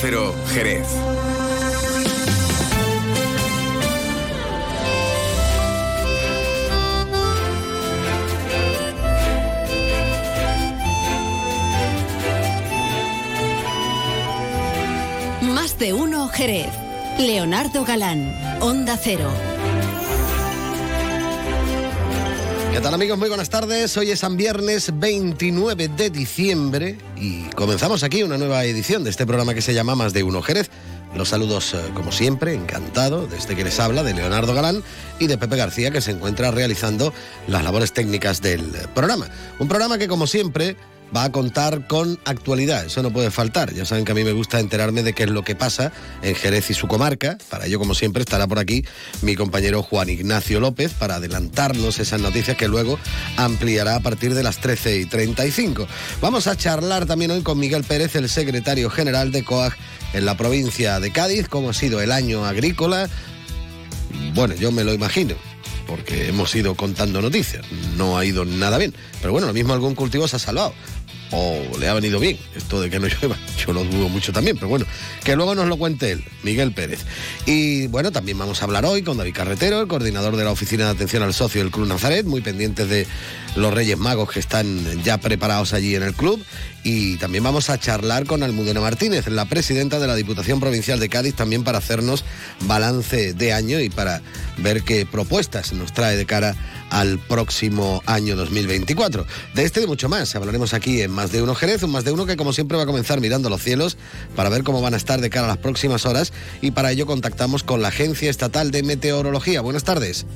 Cero, Jerez. Más de uno, Jerez. Leonardo Galán, Onda Cero. ¿Qué tal amigos? Muy buenas tardes. Hoy es San Viernes 29 de diciembre y comenzamos aquí una nueva edición de este programa que se llama Más de Uno Jerez. Los saludos, eh, como siempre, encantado de este que les habla, de Leonardo Galán y de Pepe García, que se encuentra realizando las labores técnicas del programa. Un programa que, como siempre, va a contar con actualidad, eso no puede faltar. Ya saben que a mí me gusta enterarme de qué es lo que pasa en Jerez y su comarca. Para ello, como siempre, estará por aquí mi compañero Juan Ignacio López para adelantarnos esas noticias que luego ampliará a partir de las 13 y 35. Vamos a charlar también hoy con Miguel Pérez, el secretario general de COAG en la provincia de Cádiz, cómo ha sido el año agrícola. Bueno, yo me lo imagino porque hemos ido contando noticias. No ha ido nada bien. Pero bueno, lo mismo algún cultivo se ha salvado o le ha venido bien esto de que no llueva. Yo lo dudo mucho también, pero bueno, que luego nos lo cuente él, Miguel Pérez. Y bueno, también vamos a hablar hoy con David Carretero, el coordinador de la Oficina de Atención al Socio del Club Nazaret, muy pendientes de los Reyes Magos que están ya preparados allí en el club. Y también vamos a charlar con Almudena Martínez, la presidenta de la Diputación Provincial de Cádiz, también para hacernos balance de año y para ver qué propuestas nos trae de cara al próximo año 2024. De este y mucho más hablaremos aquí en Más de Uno Jerez, un Más de Uno que como siempre va a comenzar mirando los cielos para ver cómo van a estar de cara a las próximas horas y para ello contactamos con la Agencia Estatal de Meteorología. Buenas tardes.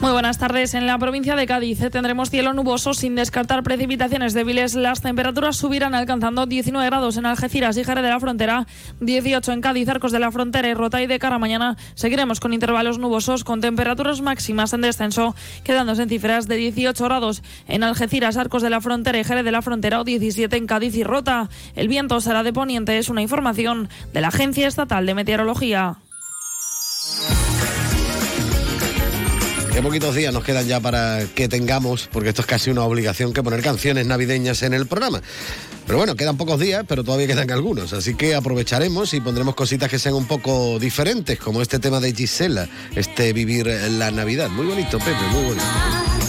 Muy buenas tardes. En la provincia de Cádiz tendremos cielo nuboso sin descartar precipitaciones débiles. Las temperaturas subirán alcanzando 19 grados en Algeciras y Jerez de la Frontera, 18 en Cádiz, Arcos de la Frontera y Rota y de cara a mañana seguiremos con intervalos nubosos con temperaturas máximas en descenso, quedándose en cifras de 18 grados en Algeciras, Arcos de la Frontera y Jerez de la Frontera o 17 en Cádiz y Rota. El viento será de poniente, es una información de la Agencia Estatal de Meteorología. Qué poquitos días nos quedan ya para que tengamos, porque esto es casi una obligación, que poner canciones navideñas en el programa. Pero bueno, quedan pocos días, pero todavía quedan algunos, así que aprovecharemos y pondremos cositas que sean un poco diferentes, como este tema de Gisela, este vivir la Navidad. Muy bonito, Pepe, muy bonito.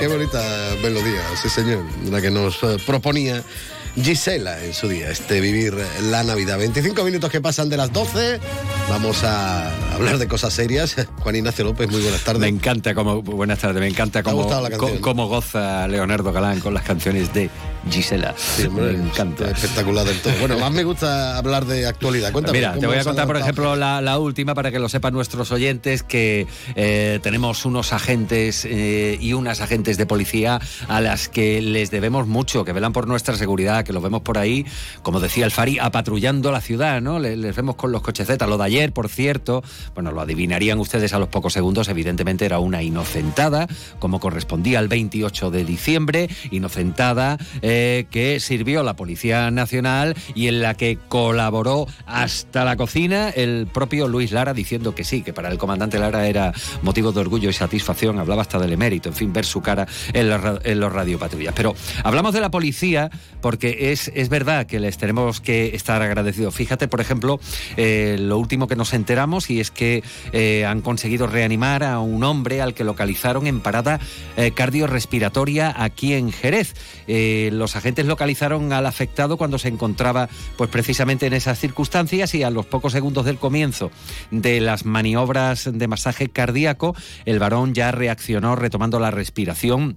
Qué bonita melodía, sí señor, la que nos eh, proponía Gisela en su día, este vivir la Navidad. 25 minutos que pasan de las 12, vamos a hablar de cosas serias. Juan Ignacio López, muy buenas tardes. Me encanta como buenas tardes, me encanta co- como goza Leonardo Galán con las canciones de Gisela. Sí, hombre, me encanta. Espectacular del todo. Bueno, más me gusta hablar de actualidad. Cuéntame. Mira, ¿cómo te voy a contar, por ejemplo, la, la última para que lo sepan nuestros oyentes, que eh, tenemos unos agentes eh, y unas agentes de policía a las que les debemos mucho, que velan por nuestra seguridad, que los vemos por ahí, como decía el Fari, apatrullando la ciudad, ¿no? Les, les vemos con los cochecetas. Lo de ayer, por cierto, bueno, lo adivinarían ustedes a los pocos segundos, evidentemente era una inocentada, como correspondía al 28 de diciembre, inocentada eh, que sirvió la Policía Nacional y en la que colaboró hasta la cocina el propio Luis Lara diciendo que sí, que para el comandante Lara era motivo de orgullo y satisfacción, hablaba hasta del emérito, en fin, ver su cara en ra- en los radiopatrullas. Pero hablamos de la policía porque es, es verdad que les tenemos que estar agradecidos. Fíjate, por ejemplo, eh, lo último que nos enteramos y es que eh, han conseguido reanimar a un hombre al que localizaron en parada eh, cardiorrespiratoria aquí en Jerez. Eh, los agentes localizaron al afectado cuando se encontraba pues precisamente en esas circunstancias y a los pocos segundos del comienzo de las maniobras de masaje cardíaco, el varón ya reaccionó retomando la respiración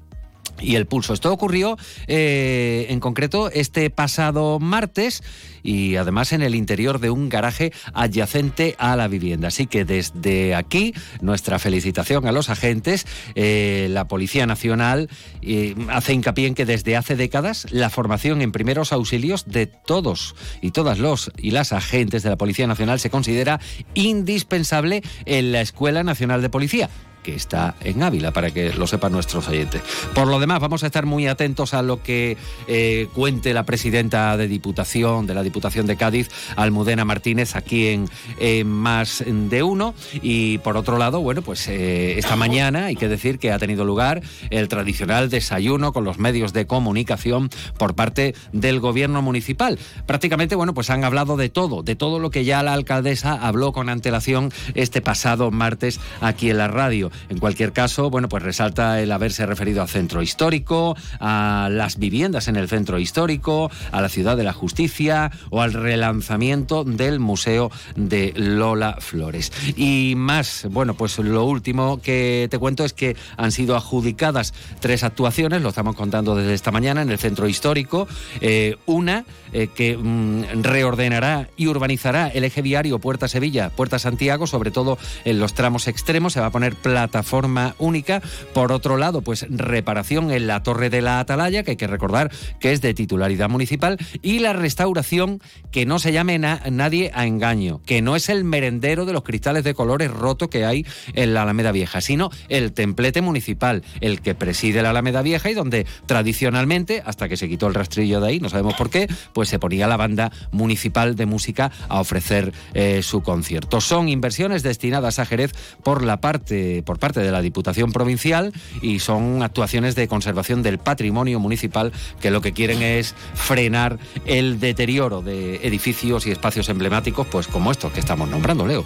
y el pulso. Esto ocurrió eh, en concreto este pasado martes y además en el interior de un garaje adyacente a la vivienda. Así que desde aquí nuestra felicitación a los agentes. Eh, la Policía Nacional eh, hace hincapié en que desde hace décadas la formación en primeros auxilios de todos y todas los y las agentes de la Policía Nacional se considera indispensable en la Escuela Nacional de Policía que está en Ávila, para que lo sepan nuestros oyentes. Por lo demás, vamos a estar muy atentos a lo que eh, cuente la presidenta de Diputación, de la Diputación de Cádiz, Almudena Martínez, aquí en, en Más de Uno. Y por otro lado, bueno, pues eh, esta mañana hay que decir que ha tenido lugar el tradicional desayuno con los medios de comunicación por parte del gobierno municipal. Prácticamente, bueno, pues han hablado de todo, de todo lo que ya la alcaldesa habló con antelación este pasado martes aquí en la radio. En cualquier caso, bueno, pues resalta el haberse referido al centro histórico, a las viviendas en el centro histórico, a la ciudad de la justicia o al relanzamiento del Museo de Lola Flores. Y más, bueno, pues lo último que te cuento es que han sido adjudicadas tres actuaciones, lo estamos contando desde esta mañana en el centro histórico. Eh, una eh, que mm, reordenará y urbanizará el eje viario Puerta Sevilla, Puerta Santiago, sobre todo en los tramos extremos, se va a poner plataforma única. Por otro lado, pues reparación en la Torre de la Atalaya, que hay que recordar que es de titularidad municipal, y la restauración que no se llame na- nadie a engaño, que no es el merendero de los cristales de colores rotos que hay en la Alameda Vieja, sino el templete municipal, el que preside la Alameda Vieja y donde tradicionalmente, hasta que se quitó el rastrillo de ahí, no sabemos por qué, pues se ponía la banda municipal de música a ofrecer eh, su concierto. Son inversiones destinadas a Jerez por la parte parte de la Diputación Provincial y son actuaciones de conservación del patrimonio municipal que lo que quieren es frenar el deterioro de edificios y espacios emblemáticos, pues como estos que estamos nombrando, Leo.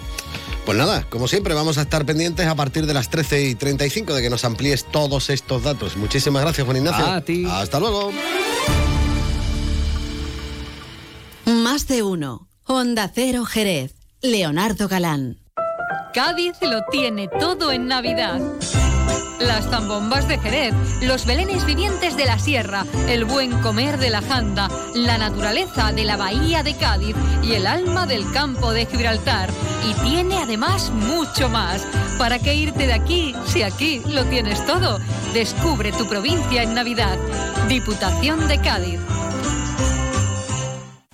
Pues nada, como siempre, vamos a estar pendientes a partir de las 13 y 35 de que nos amplíes todos estos datos. Muchísimas gracias, Juan Ignacio. A ti. Hasta luego. Más de uno. Onda Cero Jerez. Leonardo Galán. Cádiz lo tiene todo en Navidad. Las zambombas de Jerez, los belenes vivientes de la sierra, el buen comer de la janda, la naturaleza de la bahía de Cádiz y el alma del campo de Gibraltar. Y tiene además mucho más. ¿Para qué irte de aquí si aquí lo tienes todo? Descubre tu provincia en Navidad. Diputación de Cádiz.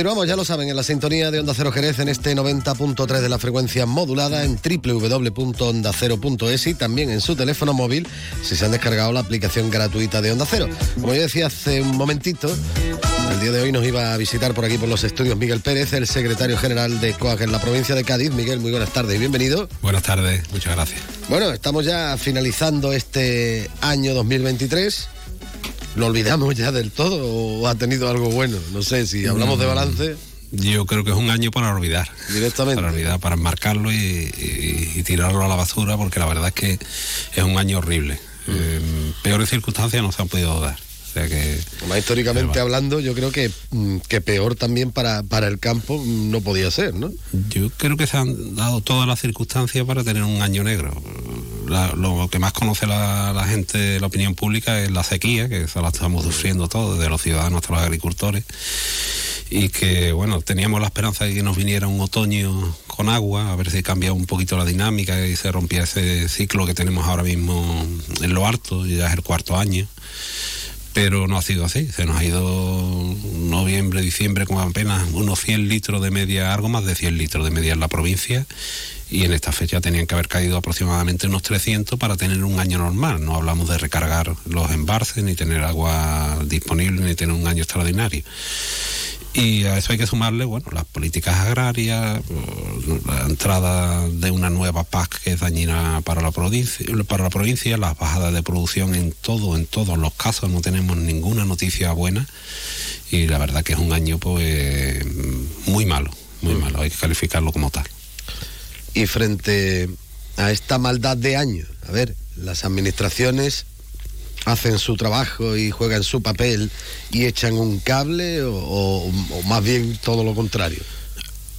Continuamos, ya lo saben, en la sintonía de Onda Cero Jerez en este 90.3 de la frecuencia modulada en www.ondacero.es y también en su teléfono móvil si se han descargado la aplicación gratuita de Onda Cero. Como yo decía hace un momentito, el día de hoy nos iba a visitar por aquí por los estudios Miguel Pérez, el secretario general de COAG en la provincia de Cádiz. Miguel, muy buenas tardes y bienvenido. Buenas tardes, muchas gracias. Bueno, estamos ya finalizando este año 2023 ¿Lo olvidamos ya del todo o ha tenido algo bueno? No sé, si hablamos de mm, balance. Yo creo que es un año para olvidar. Directamente. Para olvidar, para enmarcarlo y, tirarlo a la basura, porque la verdad es que es un año horrible. Mm. Eh, peores circunstancias no se han podido dar. O sea que, Más históricamente hablando, yo creo que, mm, que peor también para, para el campo no podía ser, ¿no? Yo creo que se han dado todas las circunstancias para tener un año negro lo que más conoce la, gente, la opinión pública, es la sequía, que esa la estamos sufriendo todos, desde los ciudadanos hasta los agricultores. Y que, bueno, teníamos la esperanza de que nos viniera un otoño con agua, a ver si cambiaba un poquito la dinámica y se rompía ese ciclo que tenemos ahora mismo en lo harto, ya es el cuarto año pero no ha sido así. Se nos ha ido noviembre, diciembre con apenas unos 100 litros de media, algo más de 100 litros de media en la provincia y en esta fecha tenían que haber caído aproximadamente unos 300 para tener un año normal. No hablamos de recargar los embalses, ni tener agua disponible, ni tener un año extraordinario. Y a eso hay que sumarle, bueno, las políticas agrarias, la entrada de una nueva PAC que es dañina para la provincia, para la provincia, las bajadas de producción en todo, en todos los casos, no tenemos ninguna noticia buena y la verdad que es un año pues muy malo, muy malo, hay que calificarlo como tal. Y frente a esta maldad de años, a ver, las administraciones hacen su trabajo y juegan su papel y echan un cable o, más bien todo lo contrario?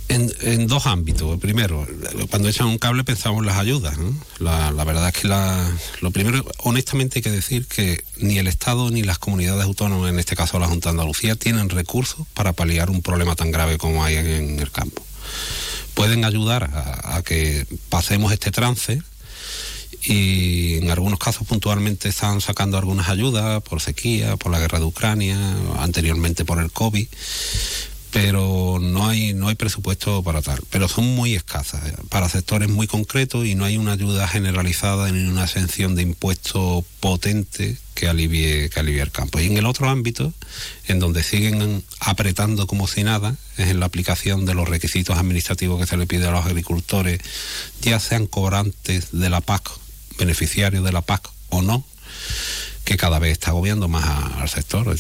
En, dos ámbitos. Primero, cuando echan un cable pensamos en las ayudas. La, verdad es que la, lo primero, honestamente hay que decir que ni el Estado ni las comunidades autónomas, en este caso la Junta de Andalucía, tienen recursos para paliar un problema tan grave como hay en el campo pueden ayudar a, que pasemos este trance y en algunos casos puntualmente están sacando algunas ayudas por sequía, por la guerra de Ucrania, anteriormente por el COVID, pero no hay no hay presupuesto para tal, pero son muy escasas para sectores muy concretos y no hay una ayuda generalizada ni una exención de impuestos potente que alivie que alivie el campo. Y en el otro ámbito, en donde siguen apretando como si nada, es en la aplicación de los requisitos administrativos que se le pide a los agricultores, ya sean cobrantes de la PAC, beneficiarios de la PAC o no que cada vez está agobiando más al sector.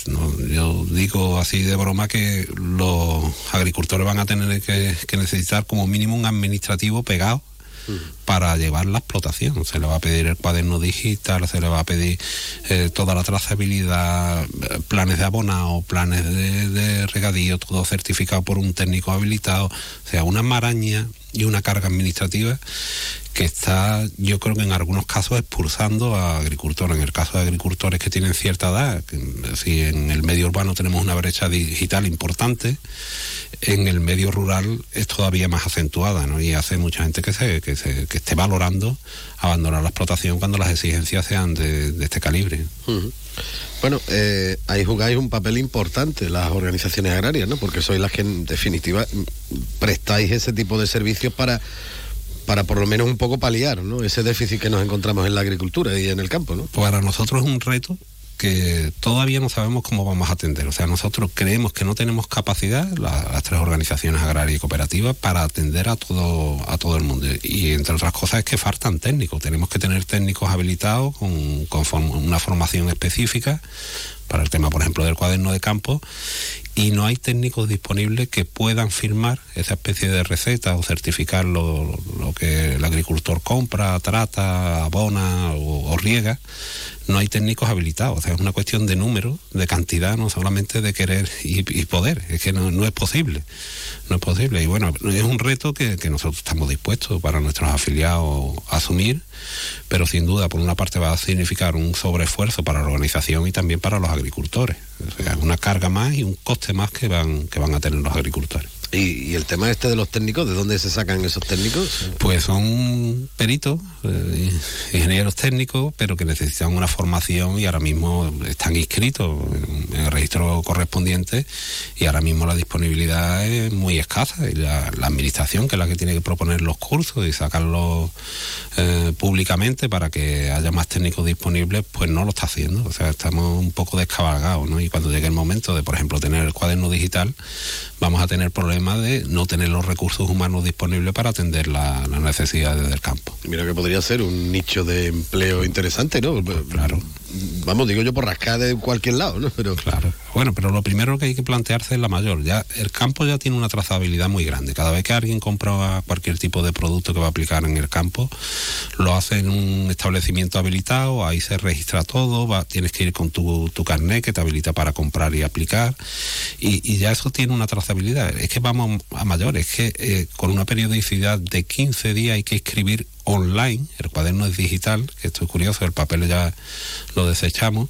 Yo digo así de broma que los agricultores van a tener que, necesitar como mínimo un administrativo pegado para llevar la explotación. Se le va a pedir el cuaderno digital, se le va a pedir eh, toda la trazabilidad, planes de abonado, planes de, de, regadío, todo certificado por un técnico habilitado. O sea, una maraña y una carga administrativa que está, yo creo que en algunos casos expulsando a agricultores. En el caso de agricultores que tienen cierta edad, si en el medio urbano tenemos una brecha digital importante, en el medio rural es todavía más acentuada. Y hace mucha gente que se, que, se, que esté valorando abandonar la explotación cuando las exigencias sean de, este calibre. Bueno, eh, ahí jugáis un papel importante las organizaciones agrarias, ¿no? Porque sois las que en definitiva prestáis ese tipo de servicios para para por lo menos un poco paliar ¿no? ese déficit que nos encontramos en la agricultura y en el campo. ¿no? Para nosotros es un reto que todavía no sabemos cómo vamos a atender. O sea, nosotros creemos que no tenemos capacidad, las tres organizaciones agrarias y cooperativas, para atender a todo, a todo el mundo. Y entre otras cosas es que faltan técnicos. Tenemos que tener técnicos habilitados con, con una formación específica para el tema, por ejemplo, del cuaderno de campo y no hay técnicos disponibles que puedan firmar esa especie de receta o certificar lo, que el agricultor compra, trata, abona o, riega. No hay técnicos habilitados, o sea, es una cuestión de número, de cantidad, no solamente de querer y, poder, es que no, es posible, no es posible. Y bueno, es un reto que, que nosotros estamos dispuestos para nuestros afiliados a asumir, pero sin duda, por una parte va a significar un sobreesfuerzo para la organización y también para los agricultores. O sea, una carga más y un coste más que van, que van a tener los agricultores. ¿Y, el tema este de los técnicos, de dónde se sacan esos técnicos? Pues son peritos, eh, ingenieros técnicos, pero que necesitan una formación y ahora mismo están inscritos en el registro correspondiente y ahora mismo la disponibilidad es muy escasa y la, la administración, que es la que tiene que proponer los cursos y sacarlos eh, públicamente para que haya más técnicos disponibles, pues no lo está haciendo. O sea, estamos un poco descabalgados, ¿no? Y cuando llegue el momento de, por ejemplo, tener el cuaderno digital, vamos a tener problemas de no tener los recursos humanos disponibles para atender la- las necesidades del campo. Mira que podría ser un nicho de empleo interesante, ¿no? Claro. Vamos, digo yo por rascar de cualquier lado, ¿no? Pero Claro. Bueno, pero lo primero que hay que plantearse es la mayor. Ya el campo ya tiene una trazabilidad muy grande. Cada vez que alguien compra cualquier tipo de producto que va a aplicar en el campo, lo hace en un establecimiento habilitado, ahí se registra todo, tienes que ir con tu, tu carnet que te habilita para comprar y aplicar, y, y ya eso tiene una trazabilidad. Es que vamos a mayor, es que eh, con una periodicidad de 15 días hay que escribir online, el cuaderno es digital, que esto es curioso, el papel ya lo desechamos,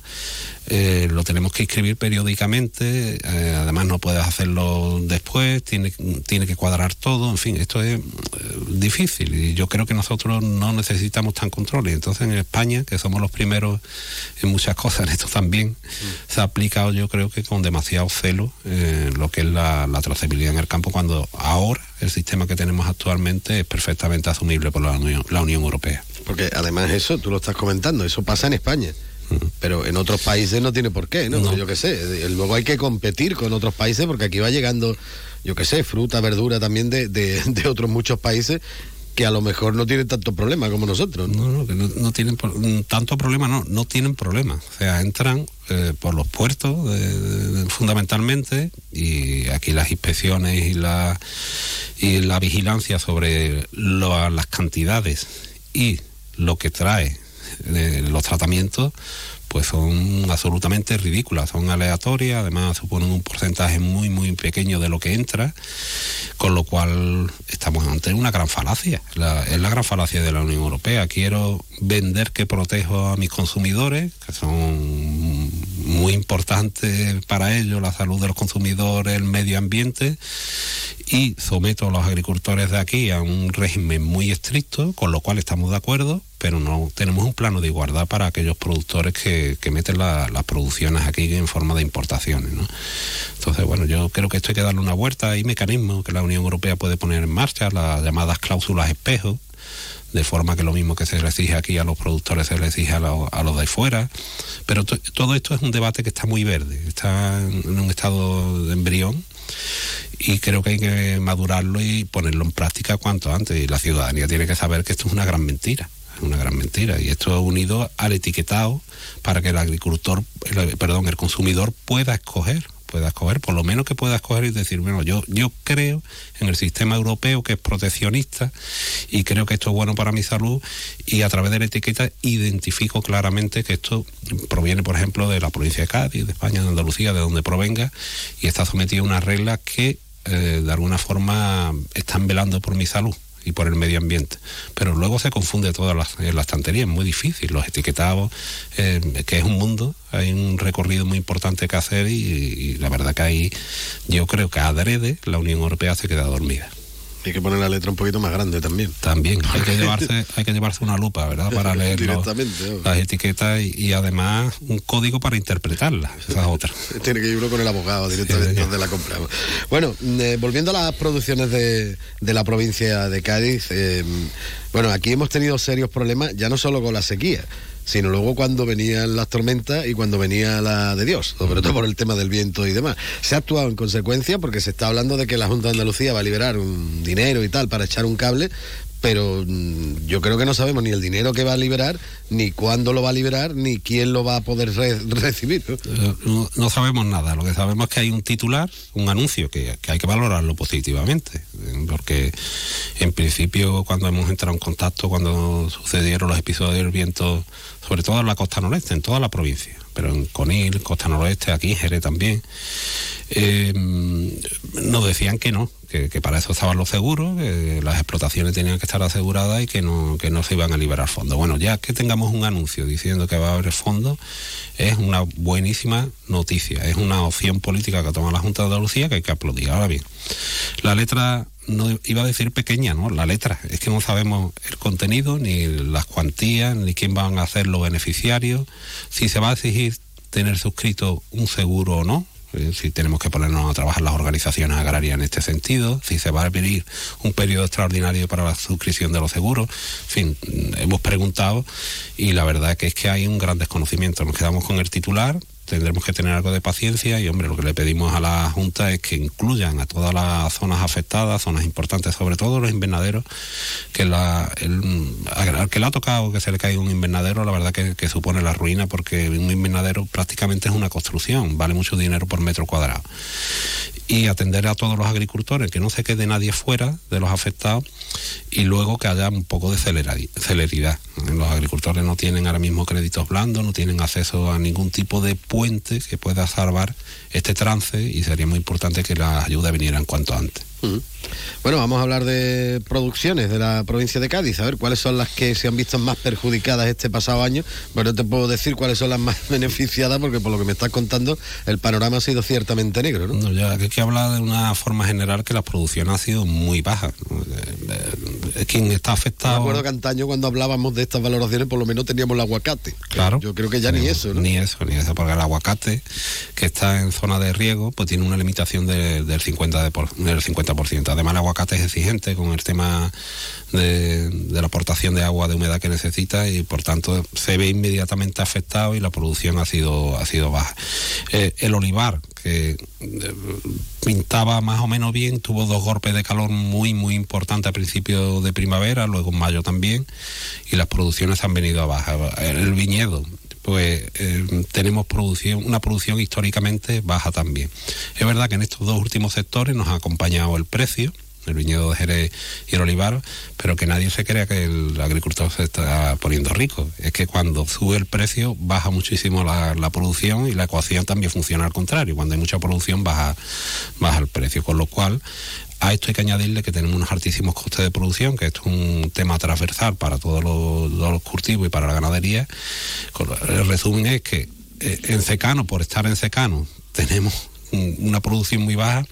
eh, lo tenemos que escribir periódicamente, eh, además no puedes hacerlo después, tiene, tiene que cuadrar todo, en fin, esto es eh, difícil y yo creo que nosotros no necesitamos tan control y entonces en España, que somos los primeros en muchas cosas, esto también, se ha aplicado yo creo que con demasiado celo lo que es la, trazabilidad en el campo cuando ahora el sistema que tenemos actualmente es perfectamente asumible por la Unión Europea. porque además eso, tú lo estás comentando, eso pasa en España. Pero en otros países no tiene por qué, ¿no? No. Yo qué sé. Luego hay que competir con otros países porque aquí va llegando, yo qué sé, fruta, verdura también de, de, de otros muchos países que a lo mejor no tienen tanto problema como nosotros. ¿no? No, que no, no tienen mm, tanto problema, no, no tienen problema. O sea, entran eh, por los puertos fundamentalmente y aquí las inspecciones y la, y la vigilancia sobre lo- las cantidades y lo que trae los tratamientos pues son absolutamente ridículas, son aleatorias, además suponen un porcentaje muy muy pequeño de lo que entra, con lo cual estamos ante una gran falacia, la- es la gran falacia de la Unión Europea. Quiero vender que protejo a mis consumidores, que son muy importantes para ellos, la salud de los consumidores, el medio ambiente, y someto a los agricultores de aquí a un régimen muy estricto, con lo cual estamos de acuerdo, pero no tenemos un plano de igualdad para aquellos productores que, que meten la- las producciones aquí en forma de importaciones. Entonces, bueno, yo creo que esto hay que darle una vuelta. Hay mecanismos que la Unión Europea puede poner en marcha, las llamadas cláusulas espejo, de forma que lo mismo que se le exige aquí a los productores se le exige a, a los de fuera. Pero to- todo esto es un debate que está muy verde, está en un estado de embrión y creo que hay que madurarlo y ponerlo en práctica cuanto antes. Y la ciudadanía tiene que saber que esto es una gran mentira, una gran mentira. Y esto es unido al etiquetado para que el agricultor, perdón, el consumidor pueda escoger pueda escoger, por lo menos que pueda escoger y decir, bueno, yo, yo creo en el sistema europeo que es proteccionista y creo que esto es bueno para mi salud y a través de la etiqueta identifico claramente que esto proviene, por ejemplo, de la provincia de Cádiz, de España, de Andalucía, de donde provenga y está sometido a unas reglas que eh, de alguna forma están velando por mi salud y por el medio ambiente. Pero luego se confunde toda la, en la estantería, es muy difícil, los etiquetados, eh, que es un mundo, hay un recorrido muy importante que hacer y, y la verdad que ahí yo creo que adrede la Unión Europea se queda dormida. Hay que poner la letra un poquito más grande también. También hay que llevarse, hay que llevarse una lupa, ¿verdad? Para leer las etiquetas y, y además un código para interpretarlas, esa es otra. Tiene que ir uno con el abogado directamente donde la compramos. Bueno, eh, volviendo a las producciones de, de la provincia de Cádiz, eh, bueno, aquí hemos tenido serios problemas, ya no solo con la sequía, sino luego cuando venían las tormentas y cuando venía la de Dios, sobre todo por el tema del viento y demás. Se ha actuado en consecuencia porque se está hablando de que la Junta de Andalucía va a liberar un dinero y tal para echar un cable, pero mm, yo creo que no sabemos ni el dinero que va a liberar, ni cuándo lo va a liberar, ni quién lo va a poder re- recibir. ¿no? Eh, No, sabemos nada, lo que sabemos es que hay un titular, un anuncio que, que hay que valorarlo positivamente, eh, porque en principio cuando hemos entrado en contacto, cuando sucedieron los episodios del viento, sobre todo en la costa noreste, en toda la provincia, pero en Conil, costa noroeste, aquí en Jerez también, eh, nos decían que no, que, para eso estaban los seguros, que las explotaciones tenían que estar aseguradas y que no, que no se iban a liberar fondos. Bueno, ya que tengamos un anuncio diciendo que va a haber fondos, es una buenísima noticia, es una opción política que toma la Junta de Andalucía que hay que aplaudir. Ahora bien, La letra, no iba a decir pequeña, ¿no? La letra, es que no sabemos el contenido, ni las cuantías, ni quién van a ser los beneficiarios, si se va a exigir tener suscrito un seguro o no, eh, si tenemos que ponernos a trabajar las organizaciones agrarias en este sentido, si se va a venir un periodo extraordinario para la suscripción de los seguros. En fin, mm, hemos preguntado y la verdad que es que hay un gran desconocimiento. Nos quedamos con el titular, tendremos que tener algo de paciencia y, hombre, lo que le pedimos a la Junta es que incluyan a todas las zonas afectadas, zonas importantes, sobre todo los invernaderos, que la, al que le ha tocado que se le caiga un invernadero, la verdad que, que supone la ruina porque un invernadero prácticamente es una construcción, vale mucho dinero por metro cuadrado y atender a todos los agricultores, que no se quede nadie fuera de los afectados y luego que haya un poco de celeridad. Los agricultores no tienen ahora mismo créditos blandos, no tienen acceso a ningún tipo de puente que pueda salvar este trance y sería muy importante que las ayudas vinieran cuanto antes. Bueno, vamos a hablar de producciones de la provincia de Cádiz, a ver cuáles son las que se han visto más perjudicadas este pasado año. Pero te puedo decir cuáles son las más beneficiadas, porque por lo que me estás contando, el panorama ha sido ciertamente negro, ¿no? no ya hay que hablar de una forma general que la producción ha sido muy baja. Es quien está afectado. Me acuerdo que antaño cuando hablábamos de estas valoraciones, por lo menos teníamos el aguacate. Claro. Yo creo que ya ni eso, ¿no? Ni eso, ni eso, porque el aguacate, que está en zona de riego, pues tiene una limitación de, del 50%. De por, del 50%. Además, el aguacate es exigente con el tema de, de, la aportación de agua de humedad que necesita y por tanto se ve inmediatamente afectado y la producción ha sido, ha sido baja. Eh, el olivar, que eh, pintaba más o menos bien, tuvo dos golpes de calor muy, muy importantes a principios de primavera, luego en mayo también, y las producciones han venido a baja. El viñedo, pues eh, tenemos producción, una producción históricamente baja también. Es verdad que en estos dos últimos sectores nos ha acompañado el precio, el viñedo de Jerez y el olivar, pero que nadie se crea que el agricultor se está poniendo rico. Es que cuando sube el precio baja muchísimo la, la producción y la ecuación también funciona al contrario. Cuando hay mucha producción baja, baja el precio, con lo cual a esto hay que añadirle que tenemos unos altísimos costes de producción, que esto es un tema transversal para todos los, cultivos y para la ganadería. El resumen es que eh, en secano, por estar en secano, tenemos una producción muy baja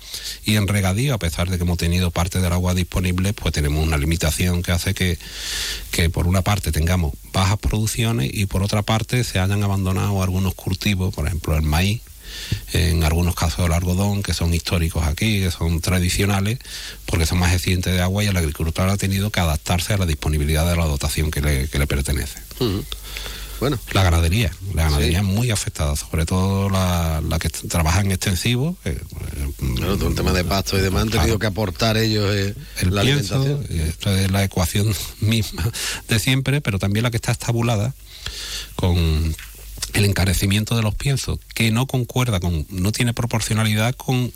y en regadío, a pesar de que hemos tenido parte del agua disponible, pues tenemos una limitación que hace que, que por una parte tengamos bajas producciones y por otra parte se hayan abandonado algunos cultivos, por ejemplo el maíz, en algunos casos el algodón, que son históricos aquí, que son tradicionales, porque son más eficientes de agua y el agricultor ha tenido que adaptarse a la disponibilidad de la dotación que le, que le pertenece. Uh -huh. Bueno. La ganadería, la ganadería sí. muy afectada, sobre todo la, la que trabaja en extensivo. Eh, claro, todo el tema de pasto y demás han tenido claro. que aportar ellos eh, el la pienso, alimentación. Es la ecuación misma de siempre, pero también la que está estabulada con el encarecimiento de los piensos, que no concuerda con, no tiene proporcionalidad con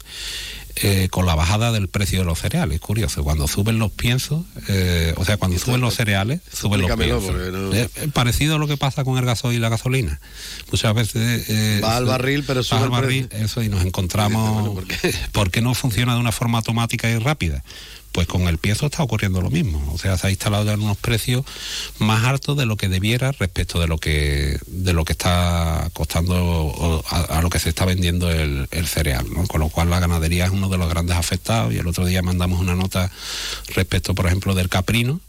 eh, con la bajada del precio de los cereales. Curioso, cuando suben los piensos, eh, o sea, cuando suben los cereales, suben los piensos. No... Es, es parecido a lo que pasa con el gasoil y la gasolina. Muchas veces... Eh, va al barril, pero sube va al barril, precio. eso, y nos encontramos... Bueno, ¿por, qué? ¿por qué no funciona de una forma automática y rápida? Pues con el pienso está ocurriendo lo mismo. O sea, se ha instalado en unos precios más altos de lo que debiera respecto de lo que de lo que está costando a, a lo que se está vendiendo el, cereal. ¿no? Con lo cual la ganadería es uno de los grandes afectados. Y el otro día mandamos una nota respecto, por ejemplo, del caprino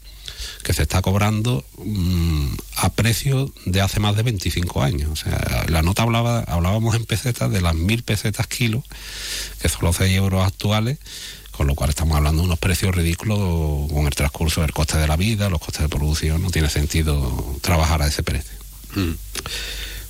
que se está cobrando mmm, a precios de hace más de 25 años. O sea, la nota hablaba, hablábamos en pesetas de las mil pesetas kilo, que son los 6 euros actuales, con lo cual estamos hablando de unos precios ridículos con el transcurso del coste de la vida, los costes de producción, no tiene sentido trabajar a ese precio. Mm.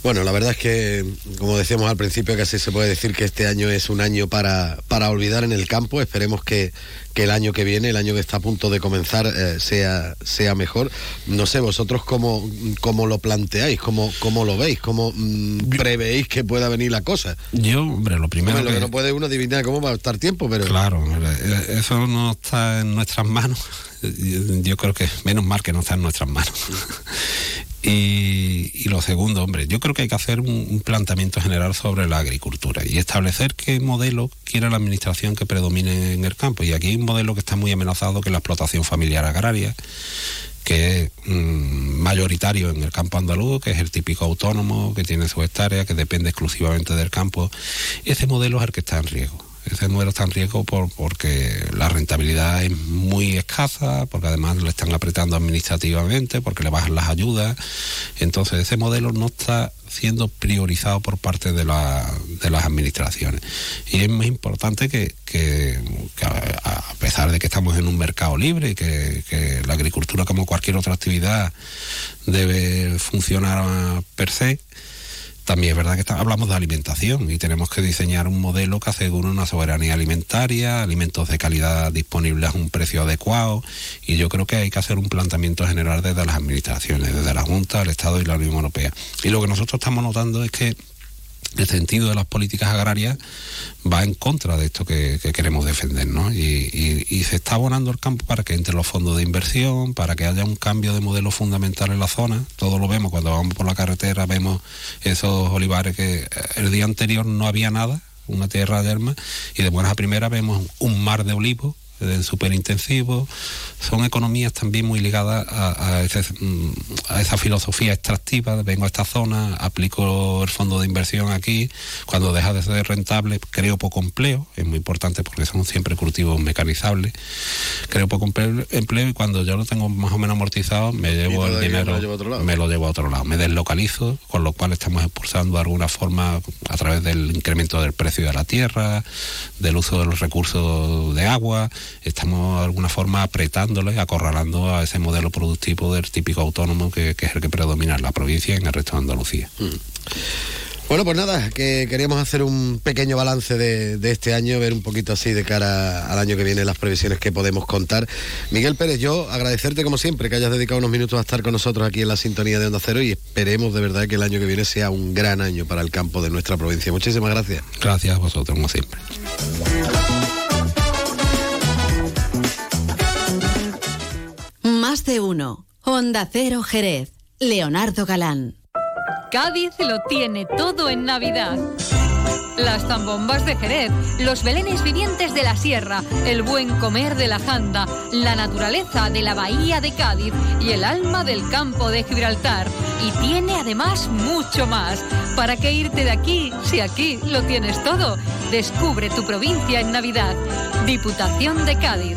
Bueno, la verdad es que, como decíamos al principio, casi se puede decir que este año es un año para, para olvidar en el campo. Esperemos que, que, el año que viene, el año que está a punto de comenzar, eh, sea, sea mejor. No sé, vosotros cómo, cómo lo planteáis, cómo, cómo lo veis, cómo mmm, preveéis que pueda venir la cosa. Yo, hombre, lo primero. Bueno, lo que no puede uno adivinar cómo va a estar tiempo, pero. Claro, eso no está en nuestras manos. Yo creo que menos mal que no está en nuestras manos. Y, lo segundo, hombre, yo creo que hay que hacer un, planteamiento general sobre la agricultura y establecer qué modelo quiere la administración que predomine en el campo. Y aquí hay un modelo que está muy amenazado, que es la explotación familiar agraria, que es mmm, mayoritario en el campo andaluz, que es el típico autónomo, que tiene su hectárea, que depende exclusivamente del campo. Ese modelo es el que está en riesgo Ese modelo está en riesgo por, porque la rentabilidad es muy escasa, porque además le están apretando administrativamente, porque le bajan las ayudas. Entonces ese modelo no está siendo priorizado por parte de, la, de las administraciones. Y es muy importante que, a pesar de que estamos en un mercado libre y que, que la agricultura como cualquier otra actividad debe funcionar per se, también es verdad que está- hablamos de alimentación y tenemos que diseñar un modelo que asegure una soberanía alimentaria, alimentos de calidad disponibles a un precio adecuado y yo creo que hay que hacer un planteamiento general desde las administraciones, desde la Junta, el Estado y la Unión Europea. Y lo que nosotros estamos notando es que el sentido de las políticas agrarias va en contra de esto que, que queremos defender, ¿no? Y, se está abonando el campo para que entre los fondos de inversión, para que haya un cambio de modelo fundamental en la zona. Todo lo vemos cuando vamos por la carretera, vemos esos olivares que eh, el día anterior no había nada, una tierra de yerma, y de buenas a primeras vemos un mar de olivos súper intensivos. Son economías también muy ligadas a, a ese, a esa filosofía extractiva. Vengo a esta zona, aplico el fondo de inversión aquí. Cuando deja de ser rentable, creo poco empleo. Es muy importante porque son siempre cultivos mecanizables. Creo poco empleo, y cuando yo lo tengo más o menos amortizado, me llevo el dinero, lo me lo llevo a otro lado. Me deslocalizo, con lo cual estamos expulsando de alguna forma a través del incremento del precio de la tierra, del uso de los recursos de agua. Estamos de alguna forma apretándole, acorralando a ese modelo productivo del típico autónomo que, que es el que predomina en la provincia y en el resto de Andalucía. Bueno, pues nada, que queríamos hacer un pequeño balance de, de este año, ver un poquito así de cara al año que viene las previsiones que podemos contar. Miguel Pérez, yo agradecerte como siempre que hayas dedicado unos minutos a estar con nosotros aquí en la sintonía de Onda Cero y esperemos de verdad que el año que viene sea un gran año para el campo de nuestra provincia. Muchísimas gracias. Gracias a vosotros, como siempre. Más de uno. Onda Cero Jerez. Leonardo Galán. Cádiz lo tiene todo en Navidad. Las zambombas de Jerez, los belenes vivientes de la sierra, el buen comer de la janda, la naturaleza de la bahía de Cádiz y el alma del campo de Gibraltar. Y tiene además mucho más. ¿Para qué irte de aquí si aquí lo tienes todo? Descubre tu provincia en Navidad. Diputación de Cádiz.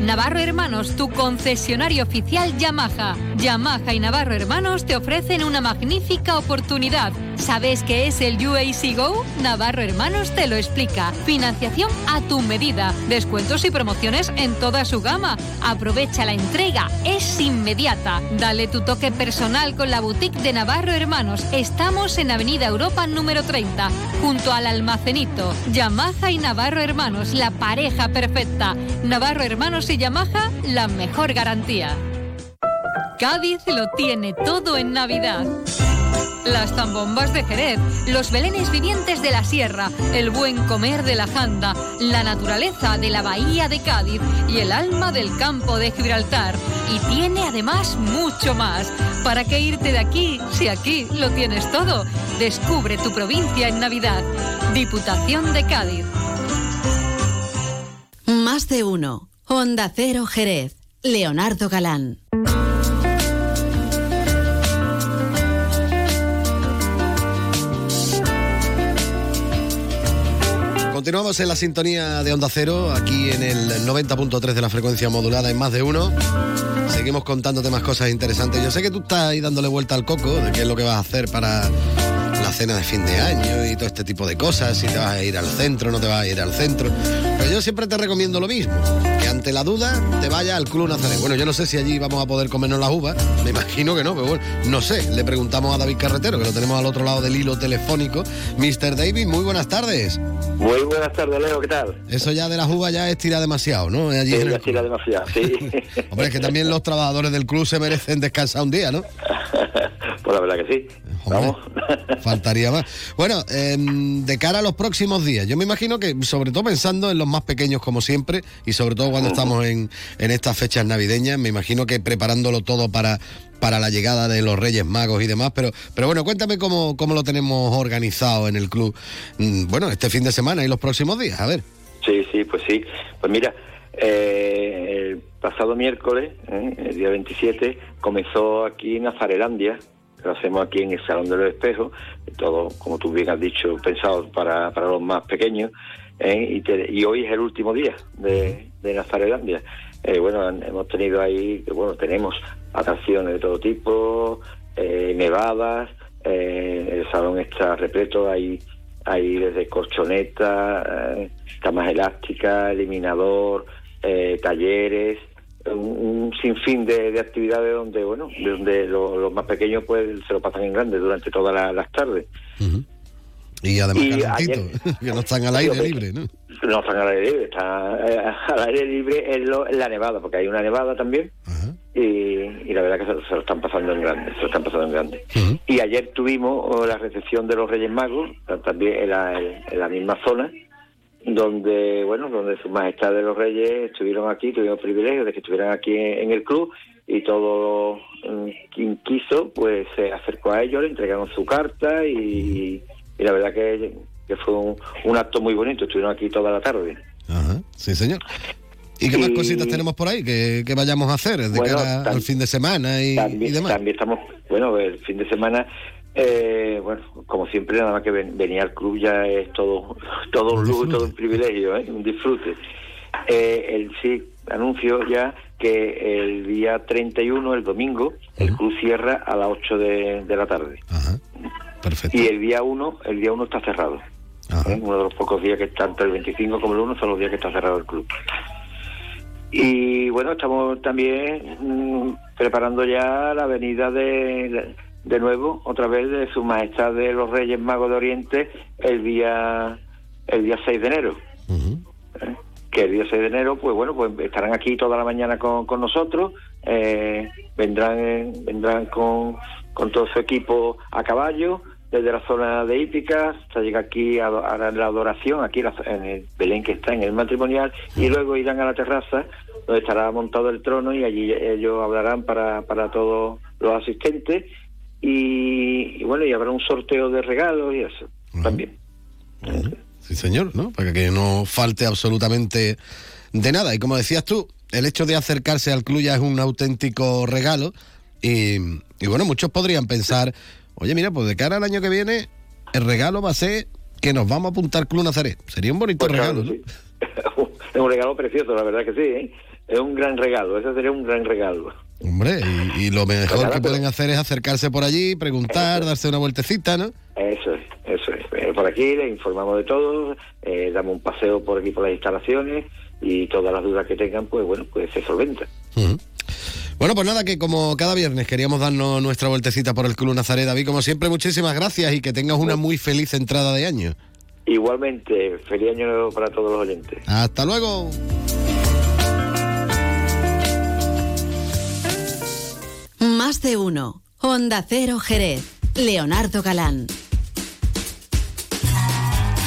Navarro Hermanos, tu concesionario oficial Yamaha. Yamaha y Navarro Hermanos te ofrecen una magnífica oportunidad. ¿Sabes qué es el UAC Go? Navarro Hermanos te lo explica. Financiación a tu medida. Descuentos y promociones en toda su gama. Aprovecha la entrega. Es inmediata. Dale tu toque personal con la boutique de Navarro Hermanos. Estamos en Avenida Europa número 30, junto al almacenito. Yamaha y Navarro Hermanos, la pareja perfecta. Navarro Hermanos y Yamaha, la mejor garantía. Cádiz lo tiene todo en Navidad. Las zambombas de Jerez, los belenes vivientes de la sierra, el buen comer de la janda, la naturaleza de la bahía de Cádiz y el alma del campo de Gibraltar. Y tiene además mucho más. ¿Para qué irte de aquí si aquí lo tienes todo? Descubre tu provincia en Navidad. Diputación de Cádiz. Más de uno. Onda Cero Jerez. Leonardo Galán. Continuamos en la sintonía de Onda Cero, aquí en el 90.3 de la frecuencia modulada en más de uno. Seguimos contándote más cosas interesantes. Yo sé que tú estás ahí dándole vuelta al coco de qué es lo que vas a hacer para la cena de fin de año y todo este tipo de cosas, si te vas a ir al centro, no te vas a ir al centro. Pero yo siempre te recomiendo lo mismo, que ante la duda te vayas al Club Nazaret. Bueno, yo no sé si allí vamos a poder comernos las uvas, me imagino que no, pero bueno, no sé. Le preguntamos a David Carretero, que lo tenemos al otro lado del hilo telefónico. Mr. David, muy buenas tardes. Muy buenas tardes, Leo, ¿qué tal? Eso ya de las uvas ya es tirar demasiado, ¿no? Allí Sí, ya tira demasiado, sí. Hombre, es que también los trabajadores del club se merecen descansar un día, ¿no? pues la verdad que sí. Hombre, faltaría más. Bueno, em, de cara a los próximos días, yo me imagino que, sobre todo pensando en los más pequeños como siempre, y sobre todo cuando estamos en, en estas fechas navideñas, me imagino que preparándolo todo para, para la llegada de los Reyes Magos y demás, pero, pero bueno, cuéntame cómo, cómo lo tenemos organizado en el club, mm, bueno, este fin de semana y los próximos días, a ver. Sí, sí, pues sí. Pues mira, eh, el pasado miércoles, eh, el día 27, comenzó aquí en Azarelandia, lo hacemos aquí en el Salón de los Espejos, todo, como tú bien has dicho, pensado para, para los más pequeños, eh, y, te- y hoy es el último día de, de Nazarelandia. Eh, bueno, han- hemos tenido ahí, bueno, tenemos atracciones de todo tipo, eh, nevadas, eh, el salón está repleto, hay, hay desde colchoneta, eh, camas elásticas, eliminador, eh, talleres, un, un sinfín de, de actividades donde, bueno, de donde lo- los más pequeños pues se lo pasan en grande durante todas la- las tardes. Y además Y que no están al aire libre, ¿no? No están al aire libre, está eh, al aire libre en, lo- en la nevada, porque hay una nevada también. Y, y la verdad que se, se lo están pasando en grande, se lo están pasando en grande. Y ayer tuvimos oh, la recepción de los Reyes Magos, ta- también en la, en la misma zona, donde, bueno, donde su majestad de los Reyes estuvieron aquí, tuvimos el privilegio de que estuvieran aquí en, el club y todo mm, quien quiso, pues se acercó a ellos, le entregaron su carta y, y la verdad que, que fue un, un acto muy bonito, estuvieron aquí toda la tarde. Ajá, sí, señor. ¿Y qué más cositas tenemos por ahí que, que vayamos a hacer de Bueno, cara tam- al fin de semana y, también, y demás? también estamos, bueno, el fin de semana, eh, bueno, como siempre, nada más que ven- venir al club ya es todo, todo un lujo, todo un privilegio, ¿eh? un disfrute. Eh, el sí, anuncio ya que el día 31, el domingo, el club cierra a las 8 de, de la tarde. Perfecto. Y el día 1, el día 1 está cerrado. ¿eh? Uno de los pocos días que tanto el 25 como el 1 son los días que está cerrado el club. Y bueno, estamos también mm, preparando ya la venida de, de nuevo, otra vez, de Su Majestad de los Reyes Magos de Oriente el día el día 6 de enero. ¿Eh? Que el día 6 de enero, pues bueno, pues estarán aquí toda la mañana con, con nosotros, eh, vendrán vendrán con, con todo su equipo a caballo, desde la zona de hípica hasta llegar aquí a, a la adoración, aquí la- en el Belén que está en el matrimonial, y luego irán a la terraza donde estará montado el trono y allí ellos hablarán para, para todos los asistentes y, y bueno, y habrá un sorteo de regalos y eso también. Sí, señor, ¿no? Para que no falte absolutamente de nada. Y como decías tú, el hecho de acercarse al club ya es un auténtico regalo. Y, y bueno, muchos podrían pensar, oye, mira, pues de cara al año que viene, el regalo va a ser que nos vamos a apuntar Club Nazaret. Sería un bonito Pues claro, regalo, ¿no? Es un regalo precioso, la verdad que sí, ¿eh? Es un gran regalo, ese sería un gran regalo. Hombre, y, y lo mejor que pero- pueden hacer es acercarse por allí, preguntar, darse una vueltecita, ¿no? Eso es, eso es. Eh, Por aquí le informamos de todo, eh, damos un paseo por aquí por las instalaciones y todas las dudas que tengan, pues bueno, pues se solventan. Bueno, pues nada, que como cada viernes queríamos darnos nuestra vueltecita por el Club Nazaret. David, como siempre, muchísimas gracias y que tengas una muy feliz entrada de año. Igualmente, feliz año nuevo para todos los oyentes. Hasta luego. Uno. Onda Cero Jerez. Leonardo Galán.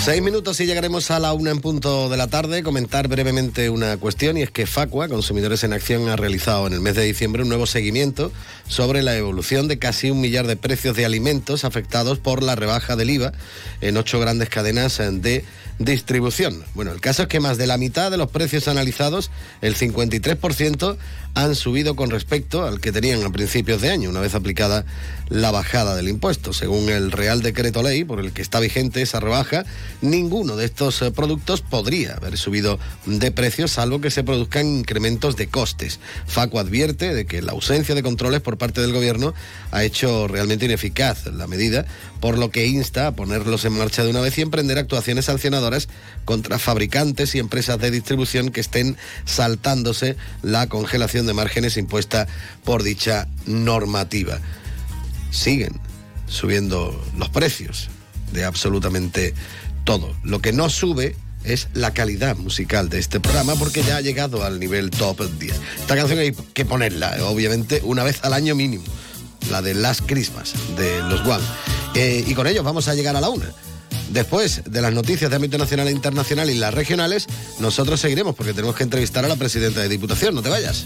Seis minutos y llegaremos a la una en punto de la tarde. Comentar brevemente una cuestión y es que Facua, Consumidores en Acción, ha realizado en el mes de diciembre un nuevo seguimiento sobre la evolución de casi un millar de precios de alimentos afectados por la rebaja del IVA en ocho grandes cadenas de distribución. Bueno, el caso es que más de la mitad de los precios analizados, el 53%, han subido con respecto al que tenían a principios de año, una vez aplicada la bajada del impuesto. Según el Real Decreto Ley por el que está vigente esa rebaja, ninguno de estos eh, productos podría haber subido de precio salvo que se produzcan incrementos de costes. Faco advierte de que la ausencia de controles por parte del gobierno ha hecho realmente ineficaz la medida, por lo que insta a ponerlos en marcha de una vez y emprender actuaciones sancionadoras contra fabricantes y empresas de distribución que estén saltándose la congelación de márgenes impuesta por dicha normativa. Siguen subiendo los precios de absolutamente todo. Lo que no sube es la calidad musical de este programa porque ya ha llegado al nivel top 10. Esta canción hay que ponerla, obviamente, una vez al año mínimo. La de Last Christmas de los One. Eh, y con ellos vamos a llegar a la una. Después de las noticias de ámbito nacional e internacional y las regionales, nosotros seguiremos porque tenemos que entrevistar a la presidenta de Diputación. No te vayas.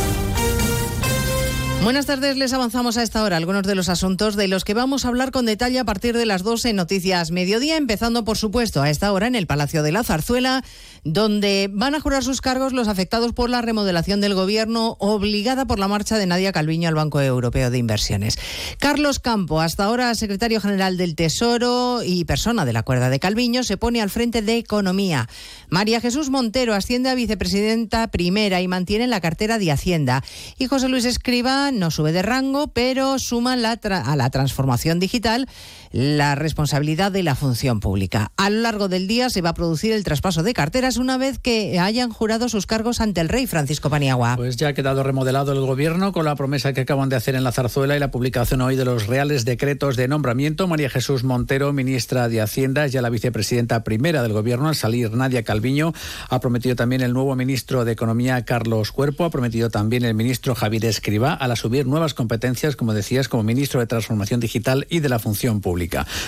Buenas tardes, les avanzamos a esta hora algunos de los asuntos de los que vamos a hablar con detalle a partir de las 12 en Noticias Mediodía, empezando por supuesto a esta hora en el Palacio de la Zarzuela, donde van a jurar sus cargos los afectados por la remodelación del gobierno obligada por la marcha de Nadia Calviño al Banco Europeo de Inversiones. Carlos Campo, hasta ahora secretario general del Tesoro y persona de la cuerda de Calviño, se pone al frente de Economía. María Jesús Montero asciende a vicepresidenta primera y mantiene la cartera de Hacienda. Y José Luis Escriba no sube de rango, pero suma la a la transformación digital la responsabilidad de la función pública. A lo largo del día se va a producir el traspaso de carteras una vez que hayan jurado sus cargos ante el rey Francisco Paniagua. Pues ya ha quedado remodelado el gobierno con la promesa que acaban de hacer en la zarzuela y la publicación hoy de los reales decretos de nombramiento. María Jesús Montero, ministra de Hacienda, ya la vicepresidenta primera del gobierno, al salir Nadia Calviño, ha prometido también el nuevo ministro de Economía, Carlos Cuerpo, ha prometido también el ministro Javier Escribá, a la subir nuevas competencias, como decías, como ministro de Transformación Digital y de la Función Pública.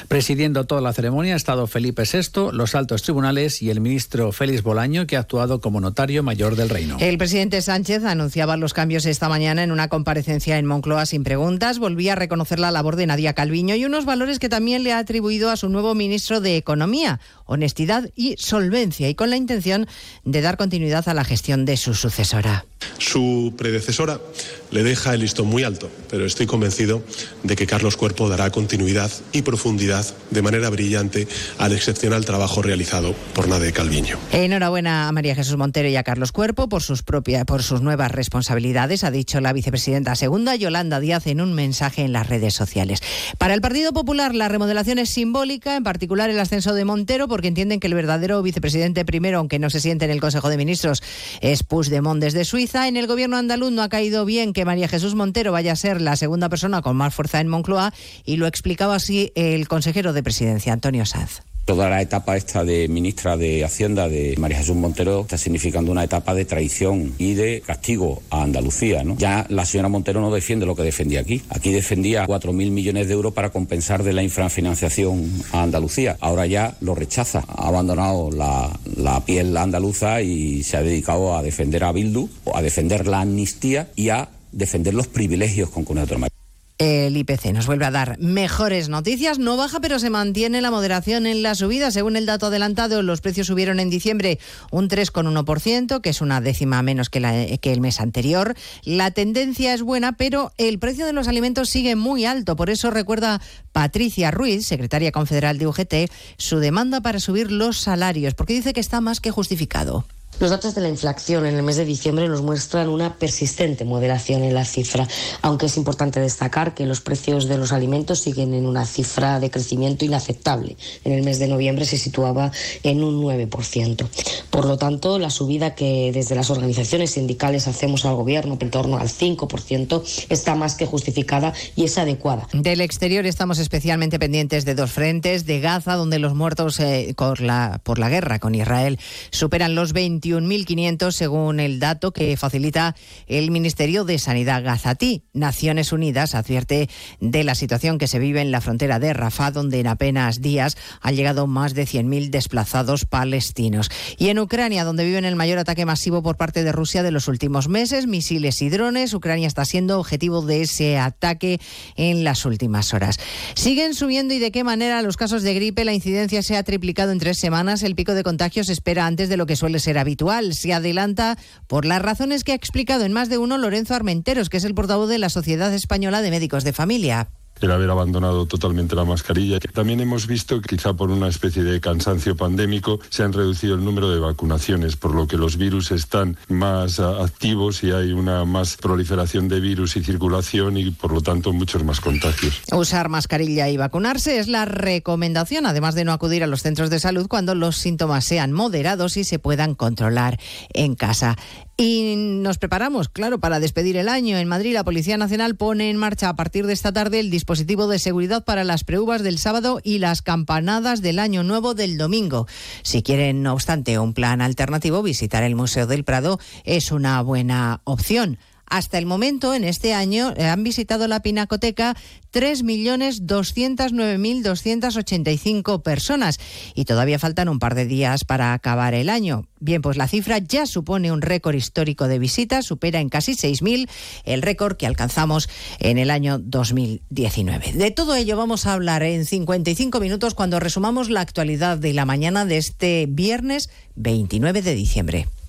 Presidiendo toda la ceremonia ha estado Felipe VI, los altos tribunales y el ministro Félix Bolaño, que ha actuado como notario mayor del reino. El presidente Sánchez anunciaba los cambios esta mañana en una comparecencia en Moncloa sin preguntas. Volvía a reconocer la labor de Nadia Calviño y unos valores que también le ha atribuido a su nuevo ministro de Economía, honestidad y solvencia, y con la intención de dar continuidad a la gestión de su sucesora. Su predecesora le deja el listón muy alto, pero estoy convencido de que Carlos Cuerpo dará continuidad y profundidad de manera brillante al excepcional trabajo realizado por Nade Calviño. Enhorabuena a María Jesús Montero y a Carlos Cuerpo por sus propias por sus nuevas responsabilidades, ha dicho la vicepresidenta segunda Yolanda Díaz en un mensaje en las redes sociales. Para el Partido Popular la remodelación es simbólica, en particular el ascenso de Montero, porque entienden que el verdadero vicepresidente primero, aunque no se siente en el Consejo de Ministros, es Puigdemont desde Suiza. En el gobierno andaluz no ha caído bien que María Jesús Montero vaya a ser la segunda persona con más fuerza en Moncloa y lo explicaba así el consejero de presidencia, Antonio Sanz. Toda la etapa esta de ministra de Hacienda de María Jesús Montero está significando una etapa de traición y de castigo a Andalucía. ¿no? Ya la señora Montero no defiende lo que defendía aquí. Aquí defendía 4.000 millones de euros para compensar de la infrafinanciación a Andalucía. Ahora ya lo rechaza. Ha abandonado la, la piel andaluza y se ha dedicado a defender a Bildu, a defender la amnistía y a defender los privilegios con autónoma. El IPC nos vuelve a dar mejores noticias. No baja, pero se mantiene la moderación en la subida. Según el dato adelantado, los precios subieron en diciembre un 3,1%, que es una décima menos que, la, que el mes anterior. La tendencia es buena, pero el precio de los alimentos sigue muy alto. Por eso recuerda Patricia Ruiz, secretaria confederal de UGT, su demanda para subir los salarios, porque dice que está más que justificado. Los datos de la inflación en el mes de diciembre nos muestran una persistente moderación en la cifra, aunque es importante destacar que los precios de los alimentos siguen en una cifra de crecimiento inaceptable. En el mes de noviembre se situaba en un 9%. Por lo tanto, la subida que desde las organizaciones sindicales hacemos al gobierno, en torno al 5%, está más que justificada y es adecuada. Del exterior estamos especialmente pendientes de dos frentes, de Gaza, donde los muertos eh, por, la, por la guerra con Israel superan los 20 21.500 según el dato que facilita el Ministerio de Sanidad gazatí. Naciones Unidas advierte de la situación que se vive en la frontera de Rafah, donde en apenas días han llegado más de 100.000 desplazados palestinos. Y en Ucrania, donde viven el mayor ataque masivo por parte de Rusia de los últimos meses, misiles y drones, Ucrania está siendo objetivo de ese ataque en las últimas horas. Siguen subiendo y de qué manera los casos de gripe, la incidencia se ha triplicado en tres semanas, el pico de contagios espera antes de lo que suele ser habitual. Se adelanta por las razones que ha explicado en más de uno Lorenzo Armenteros, que es el portavoz de la Sociedad Española de Médicos de Familia el haber abandonado totalmente la mascarilla. También hemos visto que quizá por una especie de cansancio pandémico se han reducido el número de vacunaciones, por lo que los virus están más activos y hay una más proliferación de virus y circulación y por lo tanto muchos más contagios. Usar mascarilla y vacunarse es la recomendación, además de no acudir a los centros de salud cuando los síntomas sean moderados y se puedan controlar en casa. Y nos preparamos, claro, para despedir el año. En Madrid, la Policía Nacional pone en marcha a partir de esta tarde el dispositivo de seguridad para las preuvas del sábado y las campanadas del año nuevo del domingo. Si quieren, no obstante, un plan alternativo, visitar el Museo del Prado es una buena opción. Hasta el momento, en este año, eh, han visitado la Pinacoteca 3.209.285 personas y todavía faltan un par de días para acabar el año. Bien, pues la cifra ya supone un récord histórico de visitas, supera en casi 6.000 el récord que alcanzamos en el año 2019. De todo ello vamos a hablar en 55 minutos cuando resumamos la actualidad de la mañana de este viernes 29 de diciembre.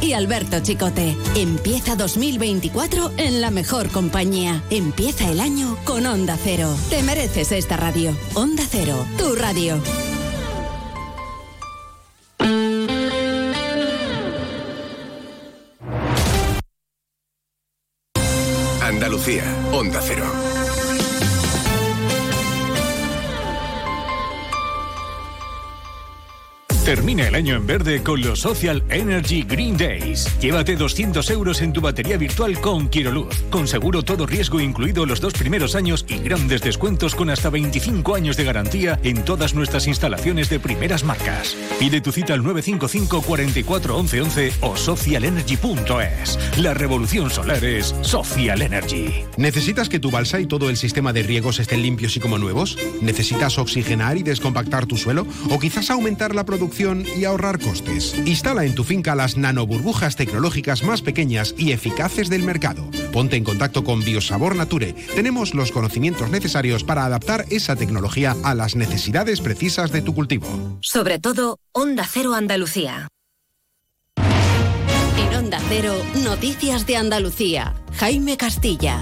Y Alberto Chicote. Empieza 2024 en la mejor compañía. Empieza el año con Onda Cero. Te mereces esta radio. Onda Cero, tu radio. Andalucía, Onda Cero. Termina el año en verde con los Social Energy Green Days. Llévate 200 euros en tu batería virtual con Quiroluz. Con seguro todo riesgo incluido los dos primeros años y grandes descuentos con hasta 25 años de garantía en todas nuestras instalaciones de primeras marcas. Pide tu cita al 955 44 11 11 o socialenergy.es. La revolución solar es Social Energy. ¿Necesitas que tu balsa y todo el sistema de riegos estén limpios y como nuevos? ¿Necesitas oxigenar y descompactar tu suelo? ¿O quizás aumentar la producción y ahorrar costes? Instala en tu finca las nanoburbujas tecnológicas más pequeñas y eficaces del mercado. Ponte en contacto con Biosabor Nature. Tenemos los conocimientos necesarios para adaptar esa tecnología a las necesidades precisas de tu cultivo. Sobre todo, Onda Cero Andalucía. En Onda Cero, Noticias de Andalucía. Jaime Castilla.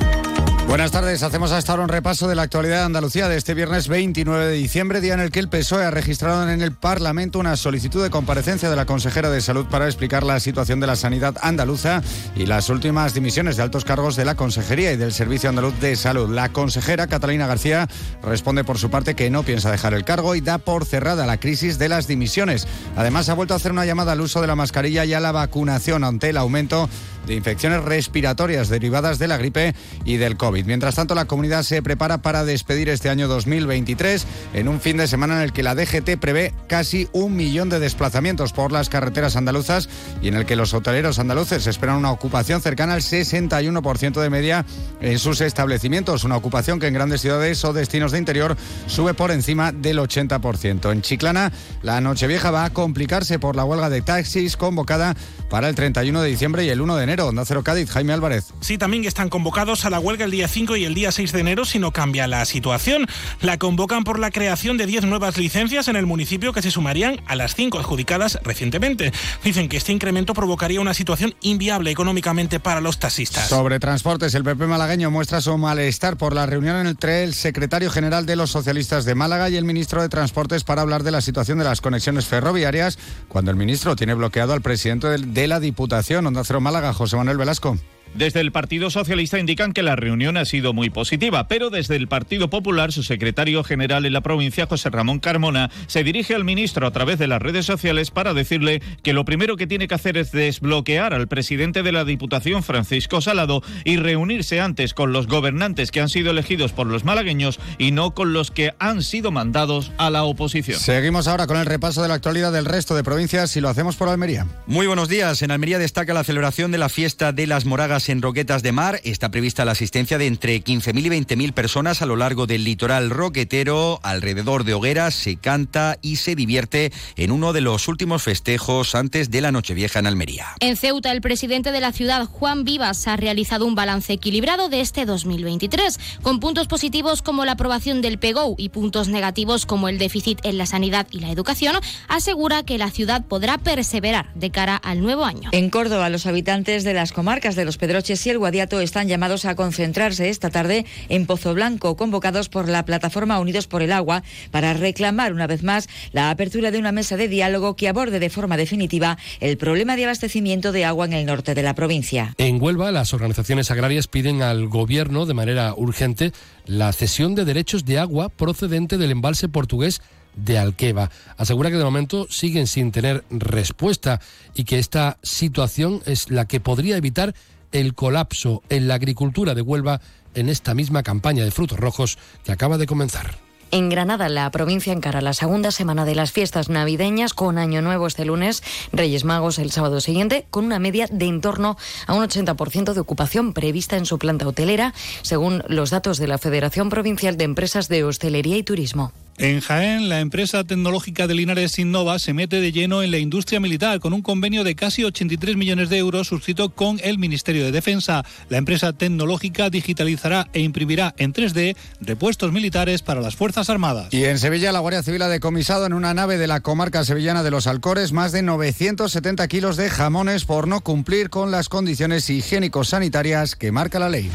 Buenas tardes, hacemos hasta ahora un repaso de la actualidad de Andalucía de este viernes 29 de diciembre, día en el que el PSOE ha registrado en el Parlamento una solicitud de comparecencia de la consejera de Salud para explicar la situación de la sanidad andaluza y las últimas dimisiones de altos cargos de la Consejería y del Servicio Andaluz de Salud. La consejera Catalina García responde por su parte que no piensa dejar el cargo y da por cerrada la crisis de las dimisiones. Además, ha vuelto a hacer una llamada al uso de la mascarilla y a la vacunación ante el aumento de infecciones respiratorias derivadas de la gripe y del COVID. Mientras tanto, la comunidad se prepara para despedir este año 2023 en un fin de semana en el que la DGT prevé casi un millón de desplazamientos por las carreteras andaluzas y en el que los hoteleros andaluces esperan una ocupación cercana al 61% de media en sus establecimientos, una ocupación que en grandes ciudades o destinos de interior sube por encima del 80%. En Chiclana, la Nochevieja va a complicarse por la huelga de taxis convocada para el 31 de diciembre y el 1 de enero. Onda Cero Cádiz, Jaime Álvarez. Sí, también están convocados a la huelga el día 5 y el día 6 de enero si no cambia la situación. La convocan por la creación de 10 nuevas licencias en el municipio que se sumarían a las 5 adjudicadas recientemente. Dicen que este incremento provocaría una situación inviable económicamente para los taxistas. Sobre transportes, el PP malagueño muestra su malestar por la reunión entre el secretario general de los socialistas de Málaga y el ministro de Transportes para hablar de la situación de las conexiones ferroviarias, cuando el ministro tiene bloqueado al presidente de la Diputación, Onda Cero Málaga, José Manuel Velasco. Desde el Partido Socialista indican que la reunión ha sido muy positiva, pero desde el Partido Popular, su secretario general en la provincia, José Ramón Carmona, se dirige al ministro a través de las redes sociales para decirle que lo primero que tiene que hacer es desbloquear al presidente de la Diputación, Francisco Salado, y reunirse antes con los gobernantes que han sido elegidos por los malagueños y no con los que han sido mandados a la oposición. Seguimos ahora con el repaso de la actualidad del resto de provincias y lo hacemos por Almería. Muy buenos días. En Almería destaca la celebración de la fiesta de las Moragas en Roquetas de Mar. Está prevista la asistencia de entre 15.000 y 20.000 personas a lo largo del litoral roquetero. Alrededor de hogueras se canta y se divierte en uno de los últimos festejos antes de la Nochevieja en Almería. En Ceuta, el presidente de la ciudad, Juan Vivas, ha realizado un balance equilibrado de este 2023, con puntos positivos como la aprobación del PEGO y puntos negativos como el déficit en la sanidad y la educación. Asegura que la ciudad podrá perseverar de cara al nuevo año. En Córdoba, los habitantes de las comarcas de los Pedroches y el Guadiato están llamados a concentrarse esta tarde en Pozo Blanco, convocados por la plataforma Unidos por el Agua para reclamar una vez más la apertura de una mesa de diálogo que aborde de forma definitiva el problema de abastecimiento de agua en el norte de la provincia. En Huelva, las organizaciones agrarias piden al Gobierno de manera urgente la cesión de derechos de agua procedente del embalse portugués de Alqueva. Asegura que de momento siguen sin tener respuesta y que esta situación es la que podría evitar el colapso en la agricultura de Huelva en esta misma campaña de frutos rojos que acaba de comenzar. En Granada, la provincia encara la segunda semana de las fiestas navideñas con Año Nuevo este lunes, Reyes Magos el sábado siguiente, con una media de en torno a un 80% de ocupación prevista en su planta hotelera, según los datos de la Federación Provincial de Empresas de Hostelería y Turismo. En Jaén, la empresa tecnológica de Linares Innova se mete de lleno en la industria militar con un convenio de casi 83 millones de euros suscrito con el Ministerio de Defensa. La empresa tecnológica digitalizará e imprimirá en 3D repuestos militares para las Fuerzas Armadas. Y en Sevilla, la Guardia Civil ha decomisado en una nave de la comarca sevillana de los Alcores más de 970 kilos de jamones por no cumplir con las condiciones higiénico-sanitarias que marca la ley.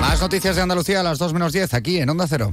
Más noticias de Andalucía a las 2 menos 10 aquí en Onda Cero.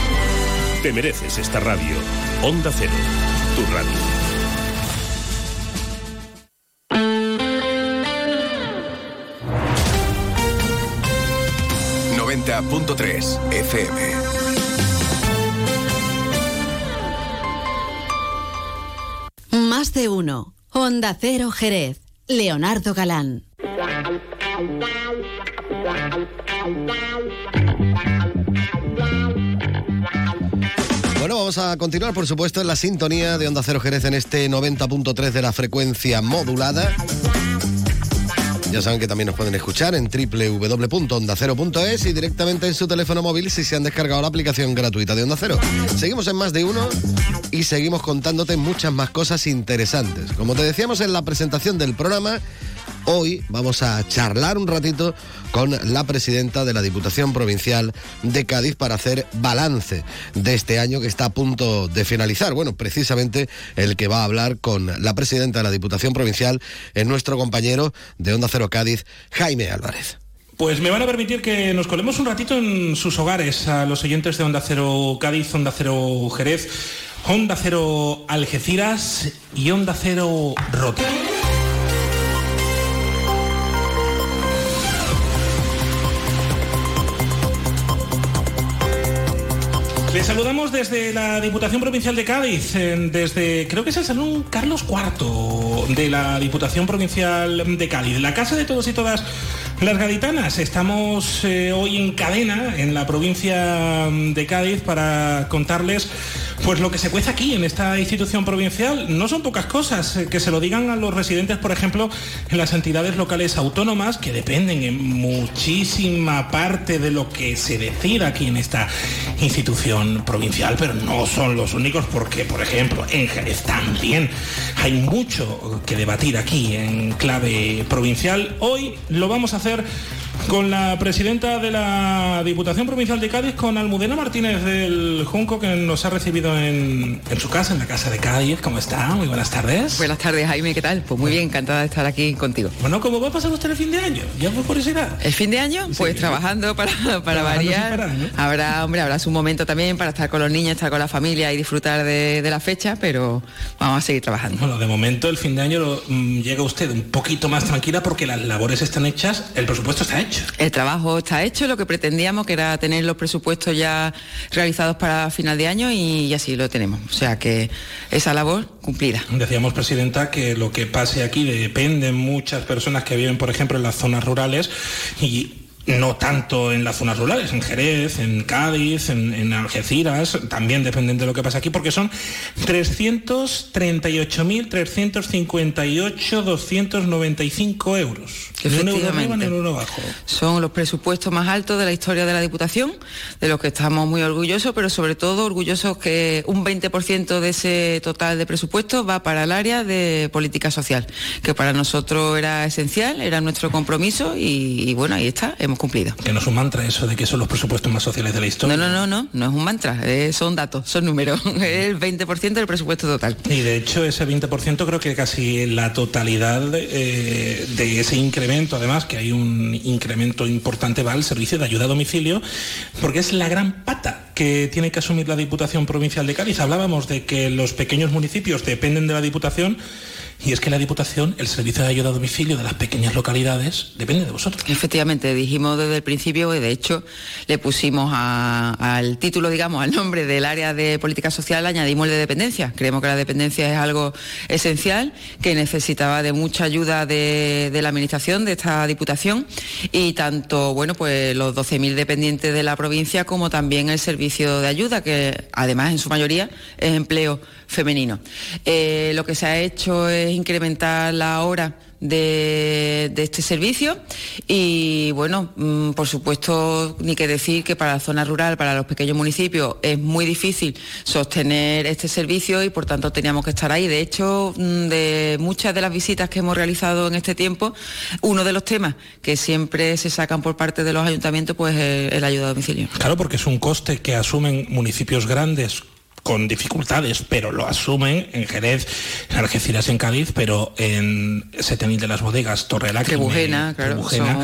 Te mereces esta radio. Onda Cero, tu radio. .3 FM. Más de uno. Onda Cero Jerez. Leonardo Galán. Vamos a continuar, por supuesto, en la sintonía de Onda Cero Jerez en este 90.3 de la frecuencia modulada. Ya saben que también nos pueden escuchar en www.ondacero.es y directamente en su teléfono móvil si se han descargado la aplicación gratuita de Onda Cero. Seguimos en más de uno y seguimos contándote muchas más cosas interesantes. Como te decíamos en la presentación del programa, hoy vamos a charlar un ratito con la presidenta de la Diputación Provincial de Cádiz para hacer balance de este año que está a punto de finalizar. Bueno, precisamente el que va a hablar con la presidenta de la Diputación Provincial es nuestro compañero de Onda Cero Cádiz, Jaime Álvarez. Pues me van a permitir que nos colemos un ratito en sus hogares a los oyentes de Onda Cero Cádiz, Onda Cero Jerez, Onda Cero Algeciras y Onda Cero Rota. Les saludamos desde la Diputación Provincial de Cádiz, desde creo que es el Salón Carlos IV de la Diputación Provincial de Cádiz, la casa de todos y todas las gaditanas. Estamos eh, hoy en cadena en la provincia de Cádiz para contarles pues lo que se cuece aquí en esta institución provincial. No son pocas cosas, eh, que se lo digan a los residentes, por ejemplo, en las entidades locales autónomas que dependen en muchísima parte de lo que se decida aquí en esta institución provincial, pero no son los únicos porque, por ejemplo, en Jerez también hay mucho que debatir aquí en clave provincial. Hoy lo vamos a hacer con la presidenta de la Diputación Provincial de Cádiz, con Almudena Martínez del Junco, que nos ha recibido en, en, su casa, en la casa de Cádiz. ¿Cómo está? Muy buenas tardes. Buenas tardes, Jaime, ¿qué tal? Pues muy bien, encantada de estar aquí contigo. Bueno, ¿cómo va a pasar usted el fin de año? Ya por curiosidad. ¿El fin de año? Pues trabajando para, para variar. Parar, ¿no? Habrá, hombre, habrá su momento también para estar con los niños, estar con la familia y disfrutar de, de la fecha, pero vamos a seguir trabajando. Bueno, de momento el fin de año lo, mm, llega usted un poquito más tranquila porque las labores están hechas, el presupuesto está hecho. El trabajo está hecho, lo que pretendíamos que era tener los presupuestos ya realizados para final de año y así lo tenemos. O sea que esa labor cumplida. Decíamos, Presidenta, que lo que pase aquí depende de muchas personas que viven, por ejemplo, en las zonas rurales y no tanto en las zonas rurales, en Jerez, en Cádiz, en, en Algeciras, también dependen de lo que pasa aquí, porque son 338.358.295 euros. Ni un euro arriba ni un euro abajo. Son los presupuestos más altos de la historia de la Diputación, de los que estamos muy orgullosos, pero sobre todo orgullosos que un 20% de ese total de presupuesto va para el área de política social, que para nosotros era esencial, era nuestro compromiso y, y bueno, ahí está, hemos cumplido. Que no es un mantra eso de que son los presupuestos más sociales de la historia. No, no, no, no, no es un mantra, eh, son datos, son números, es el 20% del presupuesto total. Y de hecho ese 20% creo que casi la totalidad eh, de ese incremento, además que hay un incremento importante, va al servicio de ayuda a domicilio, porque es la gran pata que tiene que asumir la Diputación Provincial de Cádiz. Hablábamos de que los pequeños municipios dependen de la Diputación. Y es que la Diputación, el servicio de ayuda a domicilio de las pequeñas localidades, depende de vosotros. Efectivamente, dijimos desde el principio y de hecho le pusimos al título, digamos, al nombre del área de política social, añadimos el de dependencia. Creemos que la dependencia es algo esencial, que necesitaba de mucha ayuda de, de la Administración, de esta Diputación, y tanto, bueno, pues los 12.000 dependientes de la provincia como también el servicio de ayuda, que además en su mayoría es empleo femenino. Eh, lo que se ha hecho es incrementar la hora de, de este servicio y bueno, mm, por supuesto, ni que decir que para la zona rural, para los pequeños municipios, es muy difícil sostener este servicio y por tanto teníamos que estar ahí. De hecho, mm, de muchas de las visitas que hemos realizado en este tiempo, uno de los temas que siempre se sacan por parte de los ayuntamientos, pues es el ayuda a domicilio. Claro, porque es un coste que asumen municipios grandes con dificultades, pero lo asumen en Jerez, en Algeciras, en Cádiz, pero en Setenil de las Bodegas, Torreláquime, Trebujena, claro, Trebujena,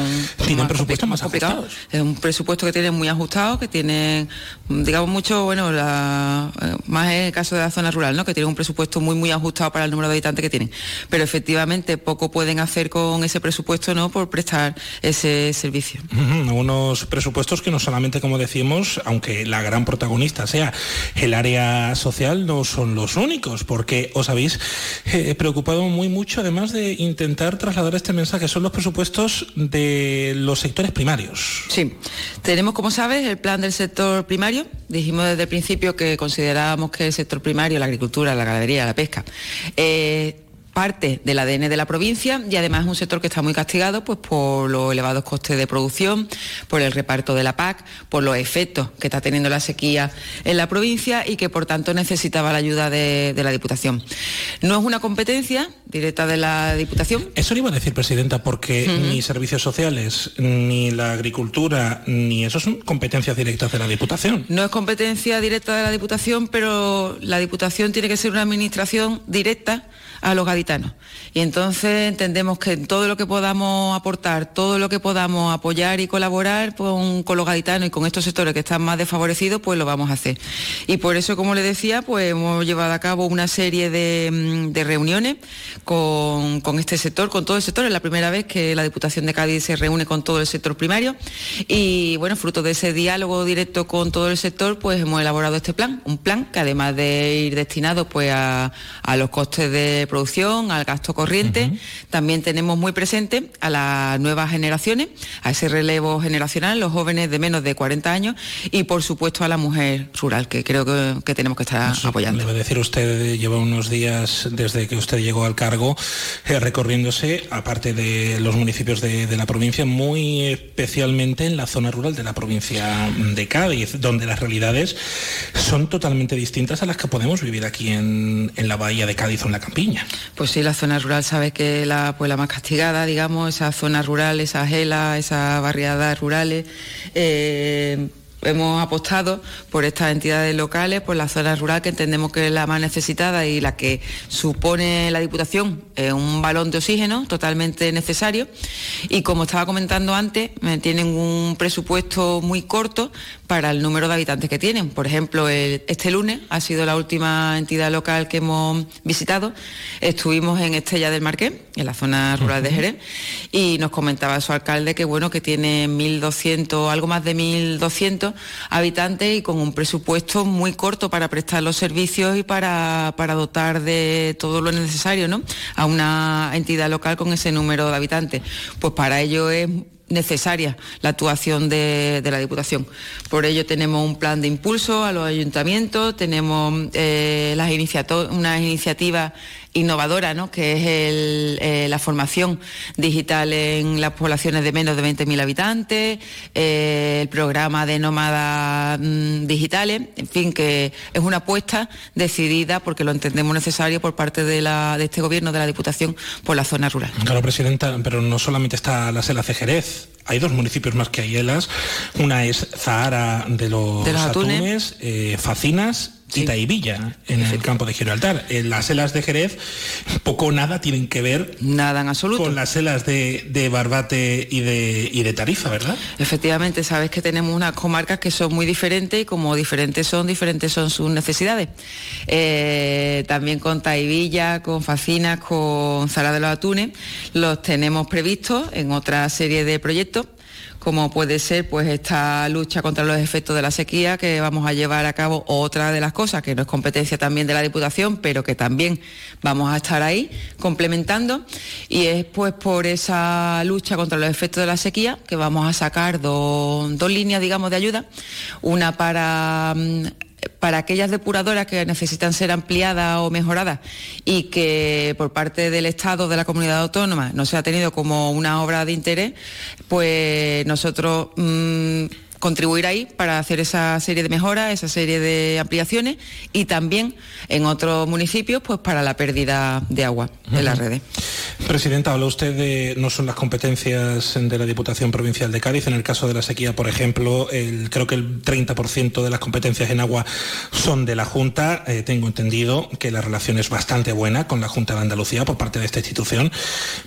tienen presupuestos más ajustados. Es un presupuesto que tienen muy ajustado, que tienen, mm, digamos, mucho, bueno, la- eh, más en el caso de la zona rural, ¿no? Que tienen un presupuesto muy, muy ajustado para el número de habitantes que tienen. Pero efectivamente poco pueden hacer con ese presupuesto, ¿no? Por prestar ese servicio. Ujú, Unos presupuestos que no solamente, como decimos, aunque la gran protagonista sea el área social, no son los únicos, porque os habéis eh, preocupado muy mucho, además de intentar trasladar este mensaje, son los presupuestos de los sectores primarios. Sí, tenemos, como sabes, el plan del sector primario. Dijimos desde el principio que considerábamos que el sector primario, la agricultura, la ganadería, la pesca, eh, parte del ADN de la provincia y además es un sector que está muy castigado pues por los elevados costes de producción, por el reparto de la PAC, por los efectos que está teniendo la sequía en la provincia y que por tanto necesitaba la ayuda de, de la Diputación. No es una competencia directa de la Diputación, Eso le iba a decir, Presidenta, porque ni servicios sociales, ni la agricultura, ni eso son competencias directas de la Diputación. No es competencia directa de la Diputación, pero la Diputación tiene que ser una administración directa a los gaditanos. Y entonces entendemos que todo lo que podamos aportar, todo lo que podamos apoyar y colaborar con, con los gaditanos y con estos sectores que están más desfavorecidos, pues lo vamos a hacer. Y por eso, como le decía, pues hemos llevado a cabo una serie de, mm, de reuniones con, con este sector, con todo el sector. Es la primera vez que la Diputación de Cádiz se reúne con todo el sector primario. Y bueno, fruto de ese diálogo directo con todo el sector, pues hemos elaborado este plan. Un plan que además de ir destinado pues a, a los costes de producción, al gasto corriente, también tenemos muy presente a las nuevas generaciones, a ese relevo generacional, los jóvenes de menos de 40 años y por supuesto a la mujer rural, que creo que, que tenemos que estar apoyando. A decir usted, lleva unos días desde que usted llegó al cargo eh, recorriéndose, aparte de los municipios de, de la provincia, muy especialmente en la zona rural de la provincia de Cádiz, donde las realidades son totalmente distintas a las que podemos vivir aquí en, en la bahía de Cádiz o en la campiña. Pues sí, la zona rural sabe que la, pues la más castigada, digamos, esa zona rural, esas gelas, esas barriadas rurales. eh, hemos apostado por estas entidades locales, por la zona rural que entendemos que es la más necesitada y la que supone la Diputación eh, un balón de oxígeno totalmente necesario. Y como estaba comentando antes, eh, tienen un presupuesto muy corto para el número de habitantes que tienen. Por ejemplo, el- este lunes ha sido la última entidad local que hemos visitado. Estuvimos en Estella del Marqués, en la zona rural de Jerez, y nos comentaba su alcalde que bueno, que tiene 1.200, algo más de 1.200 habitantes y con un presupuesto muy corto para prestar los servicios y para, para dotar de todo lo necesario ¿no? a una entidad local con ese número de habitantes. Pues para ello es necesaria la actuación de, de la Diputación. Por ello tenemos un plan de impulso a los ayuntamientos, tenemos eh, las iniciato- unas iniciativas innovadora, ¿no? que es el, eh, la formación digital en las poblaciones de menos de 20.000 habitantes, eh, el programa de nómadas mm, digitales, en fin, que es una apuesta decidida porque lo entendemos necesario por parte de, la, de este gobierno, de la Diputación, por la zona rural. Claro, Presidenta, pero no solamente está la Sela de Jerez, hay dos municipios más que hay elas. Una es Zahara de los, De los atunes. Atunes, eh, Facinas y Taivilla, en el campo de Gibraltar. Eh, las selas de Jerez poco o nada tienen que ver nada en absoluto. con las selas de, de Barbate y de, y de Tarifa, ¿verdad? Efectivamente, sabes que tenemos unas comarcas que son muy diferentes y como diferentes son, diferentes son sus necesidades. Eh, también con Taivilla, con Facinas, con Zara de los Atunes, los tenemos previstos en otra serie de proyectos como puede ser pues esta lucha contra los efectos de la sequía que vamos a llevar a cabo otra de las cosas que no es competencia también de la Diputación pero que también vamos a estar ahí complementando. Y es pues por esa lucha contra los efectos de la sequía que vamos a sacar dos, dos líneas digamos de ayuda. Una para mm, para aquellas depuradoras que necesitan ser ampliadas o mejoradas y que por parte del Estado, de la comunidad autónoma, no se ha tenido como una obra de interés, pues nosotros mm, contribuir ahí para hacer esa serie de mejoras, esa serie de ampliaciones y también en otros municipios pues para la pérdida de agua en las redes. Presidenta, habla usted de no son las competencias de la Diputación Provincial de Cádiz. En el caso de la sequía, por ejemplo, el- creo que el 30% de las competencias en agua son de la Junta. Eh, tengo entendido que la relación es bastante buena con la Junta de Andalucía por parte de esta institución,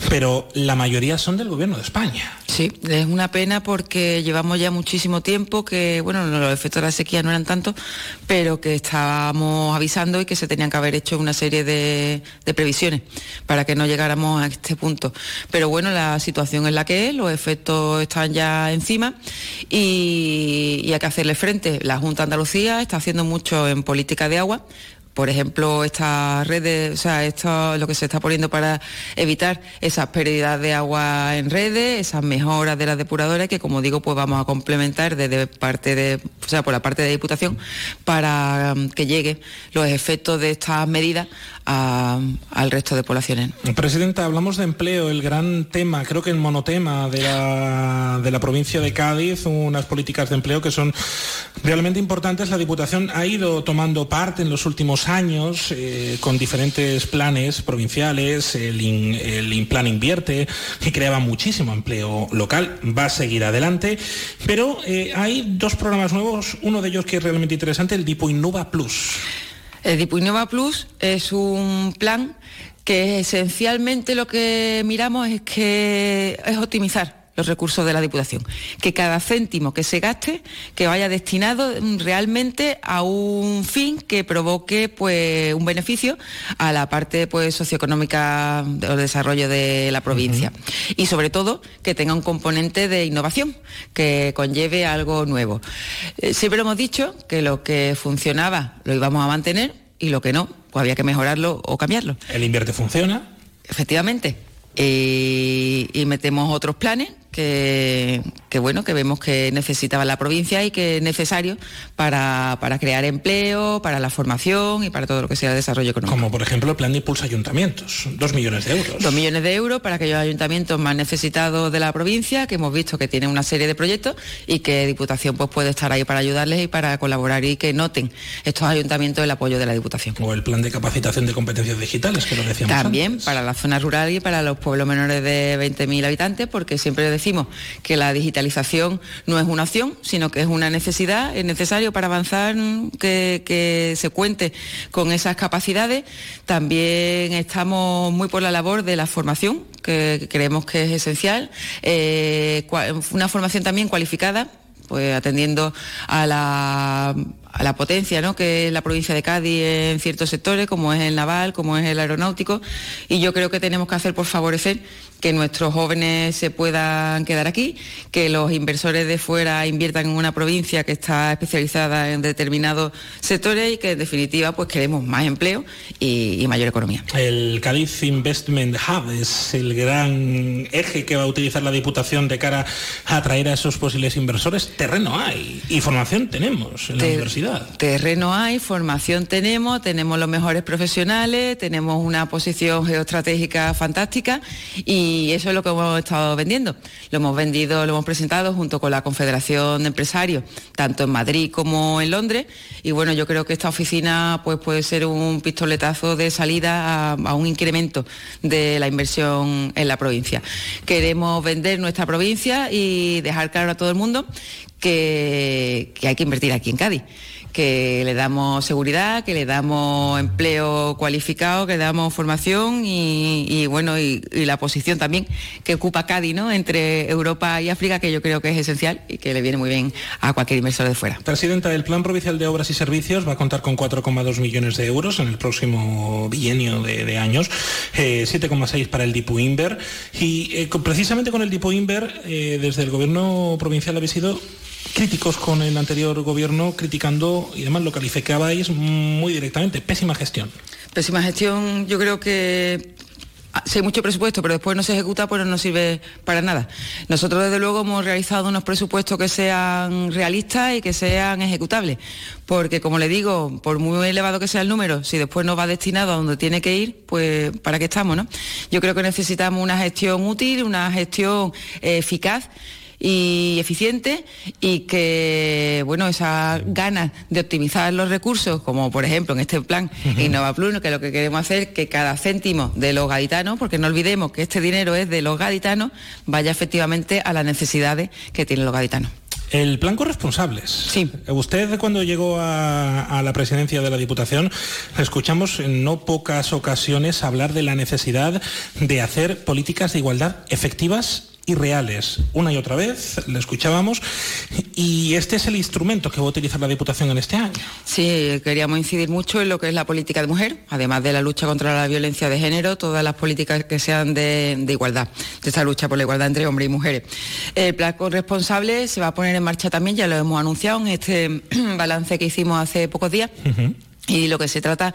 pero la mayoría son del Gobierno de España. Sí, es una pena porque llevamos ya muchísimo tiempo que, bueno, los efectos de la sequía no eran tantos, pero que estábamos avisando y que se tenían que haber hecho una serie de, previsiones para que no llegáramos a este punto. Pero bueno, la situación es la que es, los efectos están ya encima y, y hay que hacerle frente. La Junta de Andalucía está haciendo mucho en política de agua. Por ejemplo, estas redes, o sea, esto lo que se está poniendo para evitar esas pérdidas de agua en redes, esas mejoras de las depuradoras que, como digo, pues vamos a complementar desde parte de, o sea, por la parte de Diputación para mm, que lleguen los efectos de estas medidas al resto de poblaciones. Presidenta, hablamos de empleo, el gran tema, creo que el monotema de la, de la provincia de Cádiz, unas políticas de empleo que son realmente importantes. La Diputación ha ido tomando parte en los últimos años eh, con diferentes planes provinciales, el, in- el Implan Invierte, que creaba muchísimo empleo local, va a seguir adelante, pero eh, hay dos programas nuevos, uno de ellos que es realmente interesante, el Dipo Innova Plus. El Dipo Innova Plus es un plan que esencialmente lo que miramos es que es optimizar los recursos de la Diputación, que cada céntimo que se gaste que vaya destinado mm, realmente a un fin que provoque pues un beneficio a la parte pues socioeconómica del desarrollo de la provincia y sobre todo que tenga un componente de innovación que conlleve algo nuevo. Eh, siempre hemos dicho que lo que funcionaba lo íbamos a mantener y lo que no, pues había que mejorarlo o cambiarlo. El Invierte funciona. Efectivamente. Y metemos otros planes que, que, bueno, que vemos que necesitaba la provincia y que es necesario para, para crear empleo, para la formación y para todo lo que sea desarrollo económico. Como por ejemplo el plan de impulso a ayuntamientos, dos millones de euros. Dos millones de euros para aquellos ayuntamientos más necesitados de la provincia, que hemos visto que tienen una serie de proyectos y que Diputación pues, puede estar ahí para ayudarles y para colaborar y que noten estos ayuntamientos el apoyo de la Diputación. O el plan de capacitación de competencias digitales, que lo decíamos También antes. para la zona rural y para los pueblos menores de 20.000 habitantes, porque siempre decimos que la digitalización no es una opción, sino que es una necesidad, es necesario para avanzar mm, que, se cuente con esas capacidades. También estamos muy por la labor de la formación, que creemos que es esencial, eh, una formación también cualificada pues atendiendo a la, a la potencia ¿no? que es la provincia de Cádiz en ciertos sectores, como es el naval, como es el aeronáutico, y yo creo que tenemos que hacer por favorecer que nuestros jóvenes se puedan quedar aquí, que los inversores de fuera inviertan en una provincia que está especializada en determinados sectores y que en definitiva pues queremos más empleo y, y mayor economía. El Cádiz Investment Hub es el gran eje que va a utilizar la Diputación de cara a atraer a esos posibles inversores. Terreno hay y formación tenemos en la Te- universidad. Terreno hay, formación tenemos, tenemos los mejores profesionales, tenemos una posición geoestratégica fantástica y eso es lo que hemos estado vendiendo. Lo hemos vendido, lo hemos presentado junto con la Confederación de Empresarios, tanto en Madrid como en Londres. Y bueno, yo creo que esta oficina pues, puede ser un pistoletazo de salida a, un incremento de la inversión en la provincia. Queremos vender nuestra provincia y dejar claro a todo el mundo que hay que invertir aquí en Cádiz que le damos seguridad, que le damos empleo cualificado, que le damos formación y, bueno, y, la posición también que ocupa Cádiz, ¿no? Entre Europa y África, que yo creo que es esencial y que le viene muy bien a cualquier inversor de fuera. Presidenta, el Plan Provincial de Obras y Servicios va a contar con 4,2 millones de euros en el próximo bienio de, años, eh, 7,6 para el Dipu Inver y eh, precisamente con el Dipu Inver eh, desde el Gobierno provincial habéis sido críticos con el anterior gobierno, criticando y además lo calificabais muy directamente, pésima gestión. Pésima gestión, yo creo que ah, si hay mucho presupuesto, pero después no se ejecuta, pues no sirve para nada. Nosotros, desde luego, hemos realizado unos presupuestos que sean realistas y que sean ejecutables, porque, como le digo, por muy elevado que sea el número, si después no va destinado a donde tiene que ir, pues ¿para qué estamos, no? Yo creo que necesitamos una gestión útil, una gestión eficaz y eficiente y que bueno esas ganas de optimizar los recursos como por ejemplo en este plan Innova Plus que lo que queremos hacer es que cada céntimo de los gaditanos porque no olvidemos que este dinero es de los gaditanos vaya efectivamente a las necesidades que tienen los gaditanos El plan corresponsables. Sí. Usted cuando llegó a, a la presidencia de la Diputación, escuchamos en no pocas ocasiones hablar de la necesidad de hacer políticas de igualdad efectivas y reales. Una y otra vez le escuchábamos y este es el instrumento que va a utilizar la Diputación en este año. Sí, queríamos incidir mucho en lo que es la política de mujer, además de la lucha contra la violencia de género, todas las políticas que sean de, de igualdad, de esta lucha por la igualdad entre hombres y mujeres. El plan corresponsable se va a poner en marcha también, ya lo hemos anunciado en este balance que hicimos hace pocos días. Y lo que se trata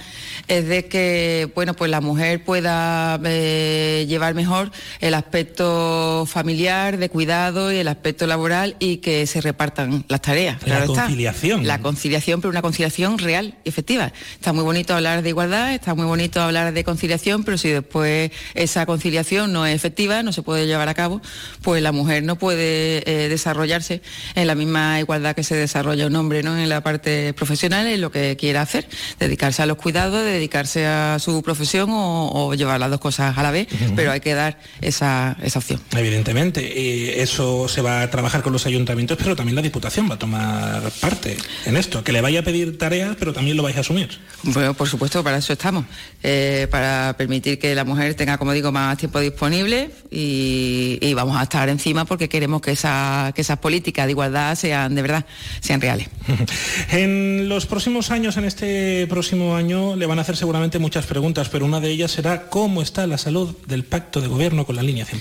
es de que bueno, pues la mujer pueda eh, llevar mejor el aspecto familiar, de cuidado y el aspecto laboral y que se repartan las tareas. La claro está. conciliación. La conciliación, pero una conciliación real y efectiva. Está muy bonito hablar de igualdad, está muy bonito hablar de conciliación, pero si después esa conciliación no es efectiva, no se puede llevar a cabo, pues la mujer no puede eh, desarrollarse en la misma igualdad que se desarrolla un hombre, ¿no? En la parte profesional, en lo que quiera hacer, dedicarse a los cuidados, dedicarse a su profesión o, o llevar las dos cosas a la vez, pero hay que dar esa, esa opción. Evidentemente, eh, eso se va a trabajar con los ayuntamientos, pero también la Diputación va a tomar parte en esto, que le vaya a pedir tareas, pero también lo vais a asumir. Bueno, por supuesto, para eso estamos, eh, para permitir que la mujer tenga, como digo, más tiempo disponible y, y vamos a estar encima porque queremos que, esa- que esas políticas de igualdad sean de verdad, sean reales. En los próximos años, en este próximo año, le van a hacer seguramente muchas preguntas, pero una de ellas será cómo está la salud del pacto de gobierno con la línea 100%.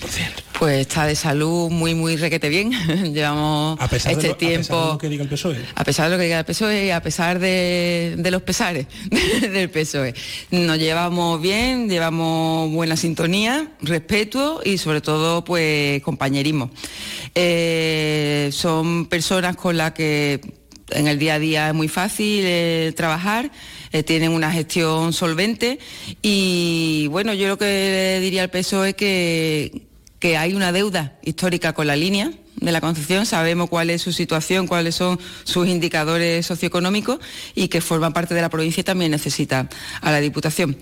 Pues está de salud muy, muy requete bien. Llevamos A pesar, este de lo, a pesar tiempo... de lo que diga el PSOE. A pesar de lo que diga el PSOE y a pesar de, de los pesares del PSOE. Nos llevamos bien, llevamos buena sintonía, respeto y sobre todo pues compañerismo. Eh, son personas con las que en el día a día es muy fácil eh, trabajar, eh, tienen una gestión solvente y bueno, yo lo que diría al PSOE es que, que hay una deuda histórica con la línea de la Concepción, sabemos cuál es su situación, cuáles son sus indicadores socioeconómicos y que forman parte de la provincia y también necesita a la Diputación.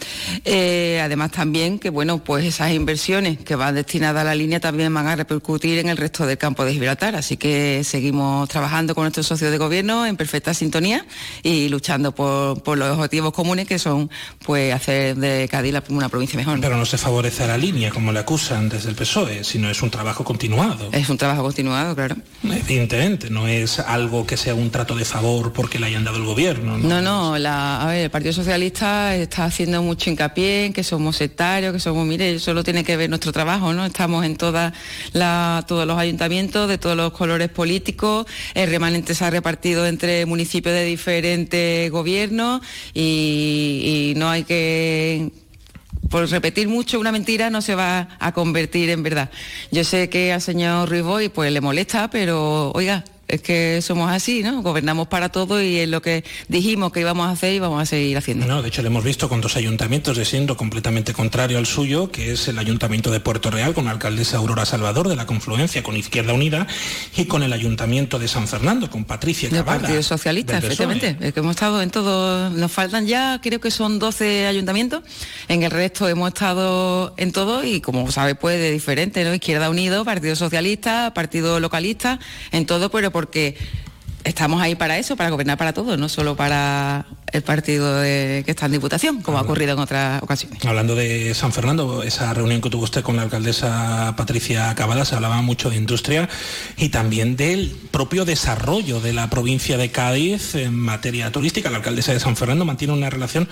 Eh, además también que bueno, pues esas inversiones que van destinadas a la línea también van a repercutir en el resto del campo de Gibraltar, así que seguimos trabajando con nuestros socios de gobierno en perfecta sintonía y luchando por, por los objetivos comunes que son pues hacer de Cádiz una provincia mejor. Pero no se favorece a la línea, como le acusan desde el PSOE, sino es un trabajo continuado. Es un trabajo continuado continuado, claro. Evidentemente, no es algo que sea un trato de favor porque le hayan dado el gobierno. No, no, la, a ver, el Partido Socialista está haciendo mucho hincapié en que somos sectarios, que somos, mire, solo tiene que ver nuestro trabajo, ¿no? Estamos en toda la, todos los ayuntamientos de todos los colores políticos, el remanente se ha repartido entre municipios de diferentes gobiernos y, y no hay que por repetir mucho una mentira no se va a convertir en verdad. Yo sé que al señor Ruiz Boy pues le molesta, pero oiga, es que somos así, ¿no? Gobernamos para todo y es lo que dijimos que íbamos a hacer y vamos a seguir haciendo. No, de hecho lo hemos visto con dos ayuntamientos de siendo completamente contrario al suyo, que es el ayuntamiento de Puerto Real con la alcaldesa Aurora Salvador de la Confluencia con Izquierda Unida y con el ayuntamiento de San Fernando con Patricia Del Cavada. Partido Socialista, efectivamente. Es que hemos estado en todo, nos faltan ya, creo que son 12 ayuntamientos, en el resto hemos estado en todo y como sabe pues de diferente, ¿no? Izquierda Unido, Partido Socialista, Partido Localista, en todo, pero porque estamos ahí para eso, para gobernar para todos, no solo para el partido de- que está en Diputación, como ha ocurrido en otras ocasiones. Hablando de San Fernando, esa reunión que tuvo usted con la alcaldesa Patricia Cavada, se hablaba mucho de industria y también del propio desarrollo de la provincia de Cádiz en materia turística. La alcaldesa de San Fernando mantiene una relación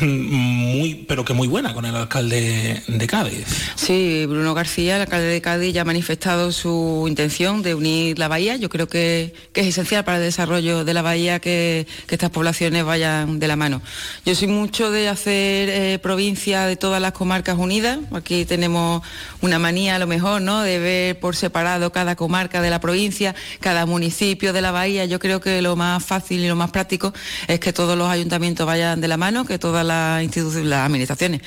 muy, pero que muy buena con el alcalde de Cádiz. Sí, Bruno García, el alcalde de Cádiz, ya ha manifestado su intención de unir la bahía. Yo creo que, que es esencial para el desarrollo de la bahía que, que estas poblaciones vayan de la mano. Yo soy mucho de hacer eh, provincia de todas las comarcas unidas. Aquí tenemos una manía a lo mejor, ¿no? De ver por separado cada comarca de la provincia, cada municipio de la bahía. Yo creo que lo más fácil y lo más práctico es que todos los ayuntamientos vayan de la mano, que todas las instituciones, las administraciones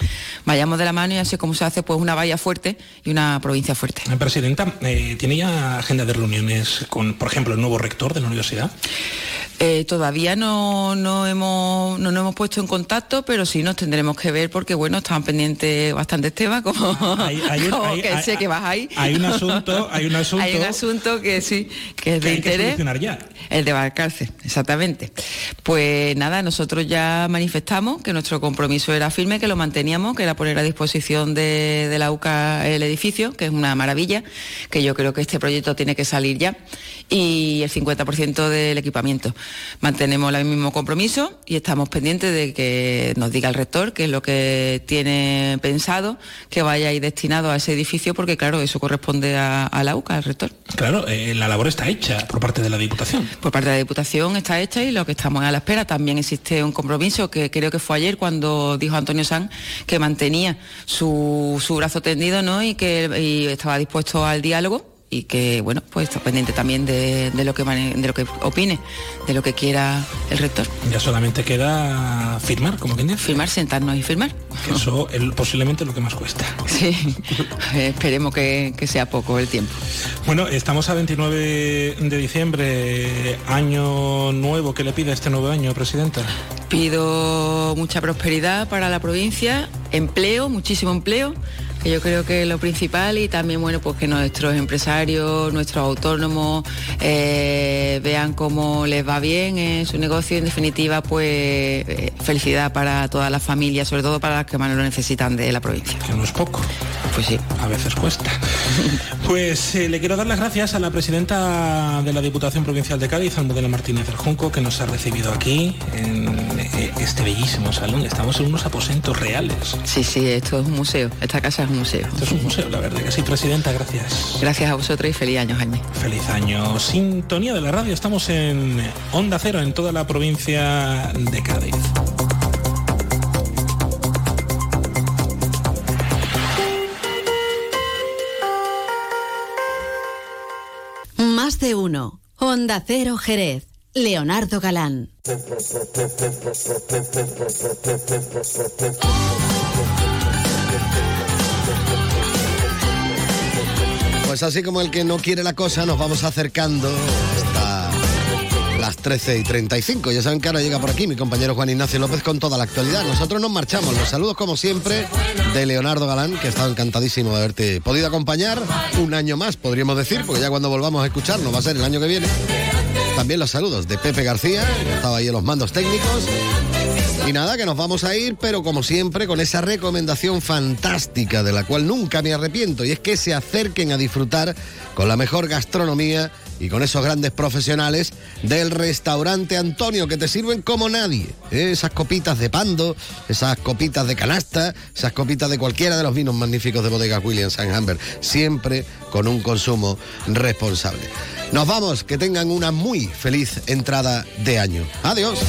vayamos de la mano y así como se hace pues una bahía fuerte y una provincia fuerte. Presidenta, eh, ¿tiene ya agenda de reuniones con, por ejemplo, el nuevo rector de la universidad? Eh, todavía no, no, hemos, no nos hemos puesto en contacto, pero sí nos tendremos que ver porque, bueno, estaban pendientes bastantes temas, como, hay un- como hay- que sé que vas ahí. hay un asunto- hay un asunto- Hay un asunto que sí, que es de que interés. solucionar ya. El de Valcárcel, exactamente. Pues nada, nosotros ya manifestamos que nuestro compromiso era firme, que lo manteníamos, que era poner a disposición de, de la UCA el edificio, que es una maravilla, que yo creo que este proyecto tiene que salir ya, y el 50% del equipamiento. Mantenemos el mismo compromiso y estamos pendientes de que nos diga el rector qué es lo que tiene pensado que vaya a ir destinado a ese edificio, porque claro, eso corresponde a, a la UCA, al rector. Claro, eh, la labor está hecha por parte de la Diputación. Por parte de la Diputación está hecha y lo que estamos a la espera. También existe un compromiso que creo que fue ayer cuando dijo Antonio Sanz que mantenía su, su brazo tendido ¿no? y que y estaba dispuesto al diálogo y que bueno pues está pendiente también de, de lo que de lo que opine, de lo que quiera el rector. Ya solamente queda firmar, como quien dice. Firmar, sentarnos y firmar. Que eso es posiblemente lo que más cuesta. Sí, esperemos que, que sea poco el tiempo. Bueno, estamos a 29 de diciembre, año nuevo. ¿Qué le pide este nuevo año, Presidenta? Pido mucha prosperidad para la provincia, empleo, muchísimo empleo, que yo creo que es lo principal y también bueno pues que nuestros empresarios, nuestros autónomos eh, vean cómo les va bien en su negocio, en definitiva pues eh, felicidad para todas las familias, sobre todo para las que más lo necesitan de la provincia. Que no es poco. Pues sí. A veces cuesta. Pues eh, le quiero dar las gracias a la presidenta de la Diputación Provincial de Cádiz, Almudena Martínez del Junco, que nos ha recibido aquí en este bellísimo salón. Estamos en unos aposentos reales. Sí, sí, esto es un museo, esta casa es un museo. Esto es un museo, la verdad que sí, presidenta, gracias. Gracias a vosotros y feliz año, Jaime. Feliz año. Sintonía de la radio, estamos en Onda Cero, en toda la provincia de Cádiz. Más de uno. Honda Cero Jerez. Leonardo Galán. Pues así como el que no quiere la cosa, nos vamos acercando hasta las 13 y 35. Ya saben que ahora llega por aquí mi compañero Juan Ignacio López con toda la actualidad. Nosotros nos marchamos. Los saludos, como siempre, de Leonardo Galán, que ha estado encantadísimo de haberte podido acompañar un año más, podríamos decir, porque ya cuando volvamos a escucharnos va a ser el año que viene. También los saludos de Pepe García, que estaba ahí en los mandos técnicos. Y nada, que nos vamos a ir, pero como siempre, con esa recomendación fantástica de la cual nunca me arrepiento, y es que se acerquen a disfrutar con la mejor gastronomía y con esos grandes profesionales del restaurante Antonio, que te sirven como nadie. ¿eh? Esas copitas de pando, esas copitas de canasta, esas copitas de cualquiera de los vinos magníficos de bodega Williams and Humber, siempre con un consumo responsable. Nos vamos, que tengan una muy feliz entrada de año. Adiós.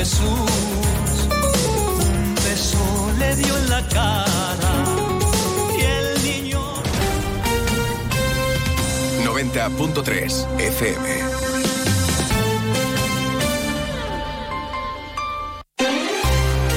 Jesús un beso le dio en la cara y el niño 90.3 FM.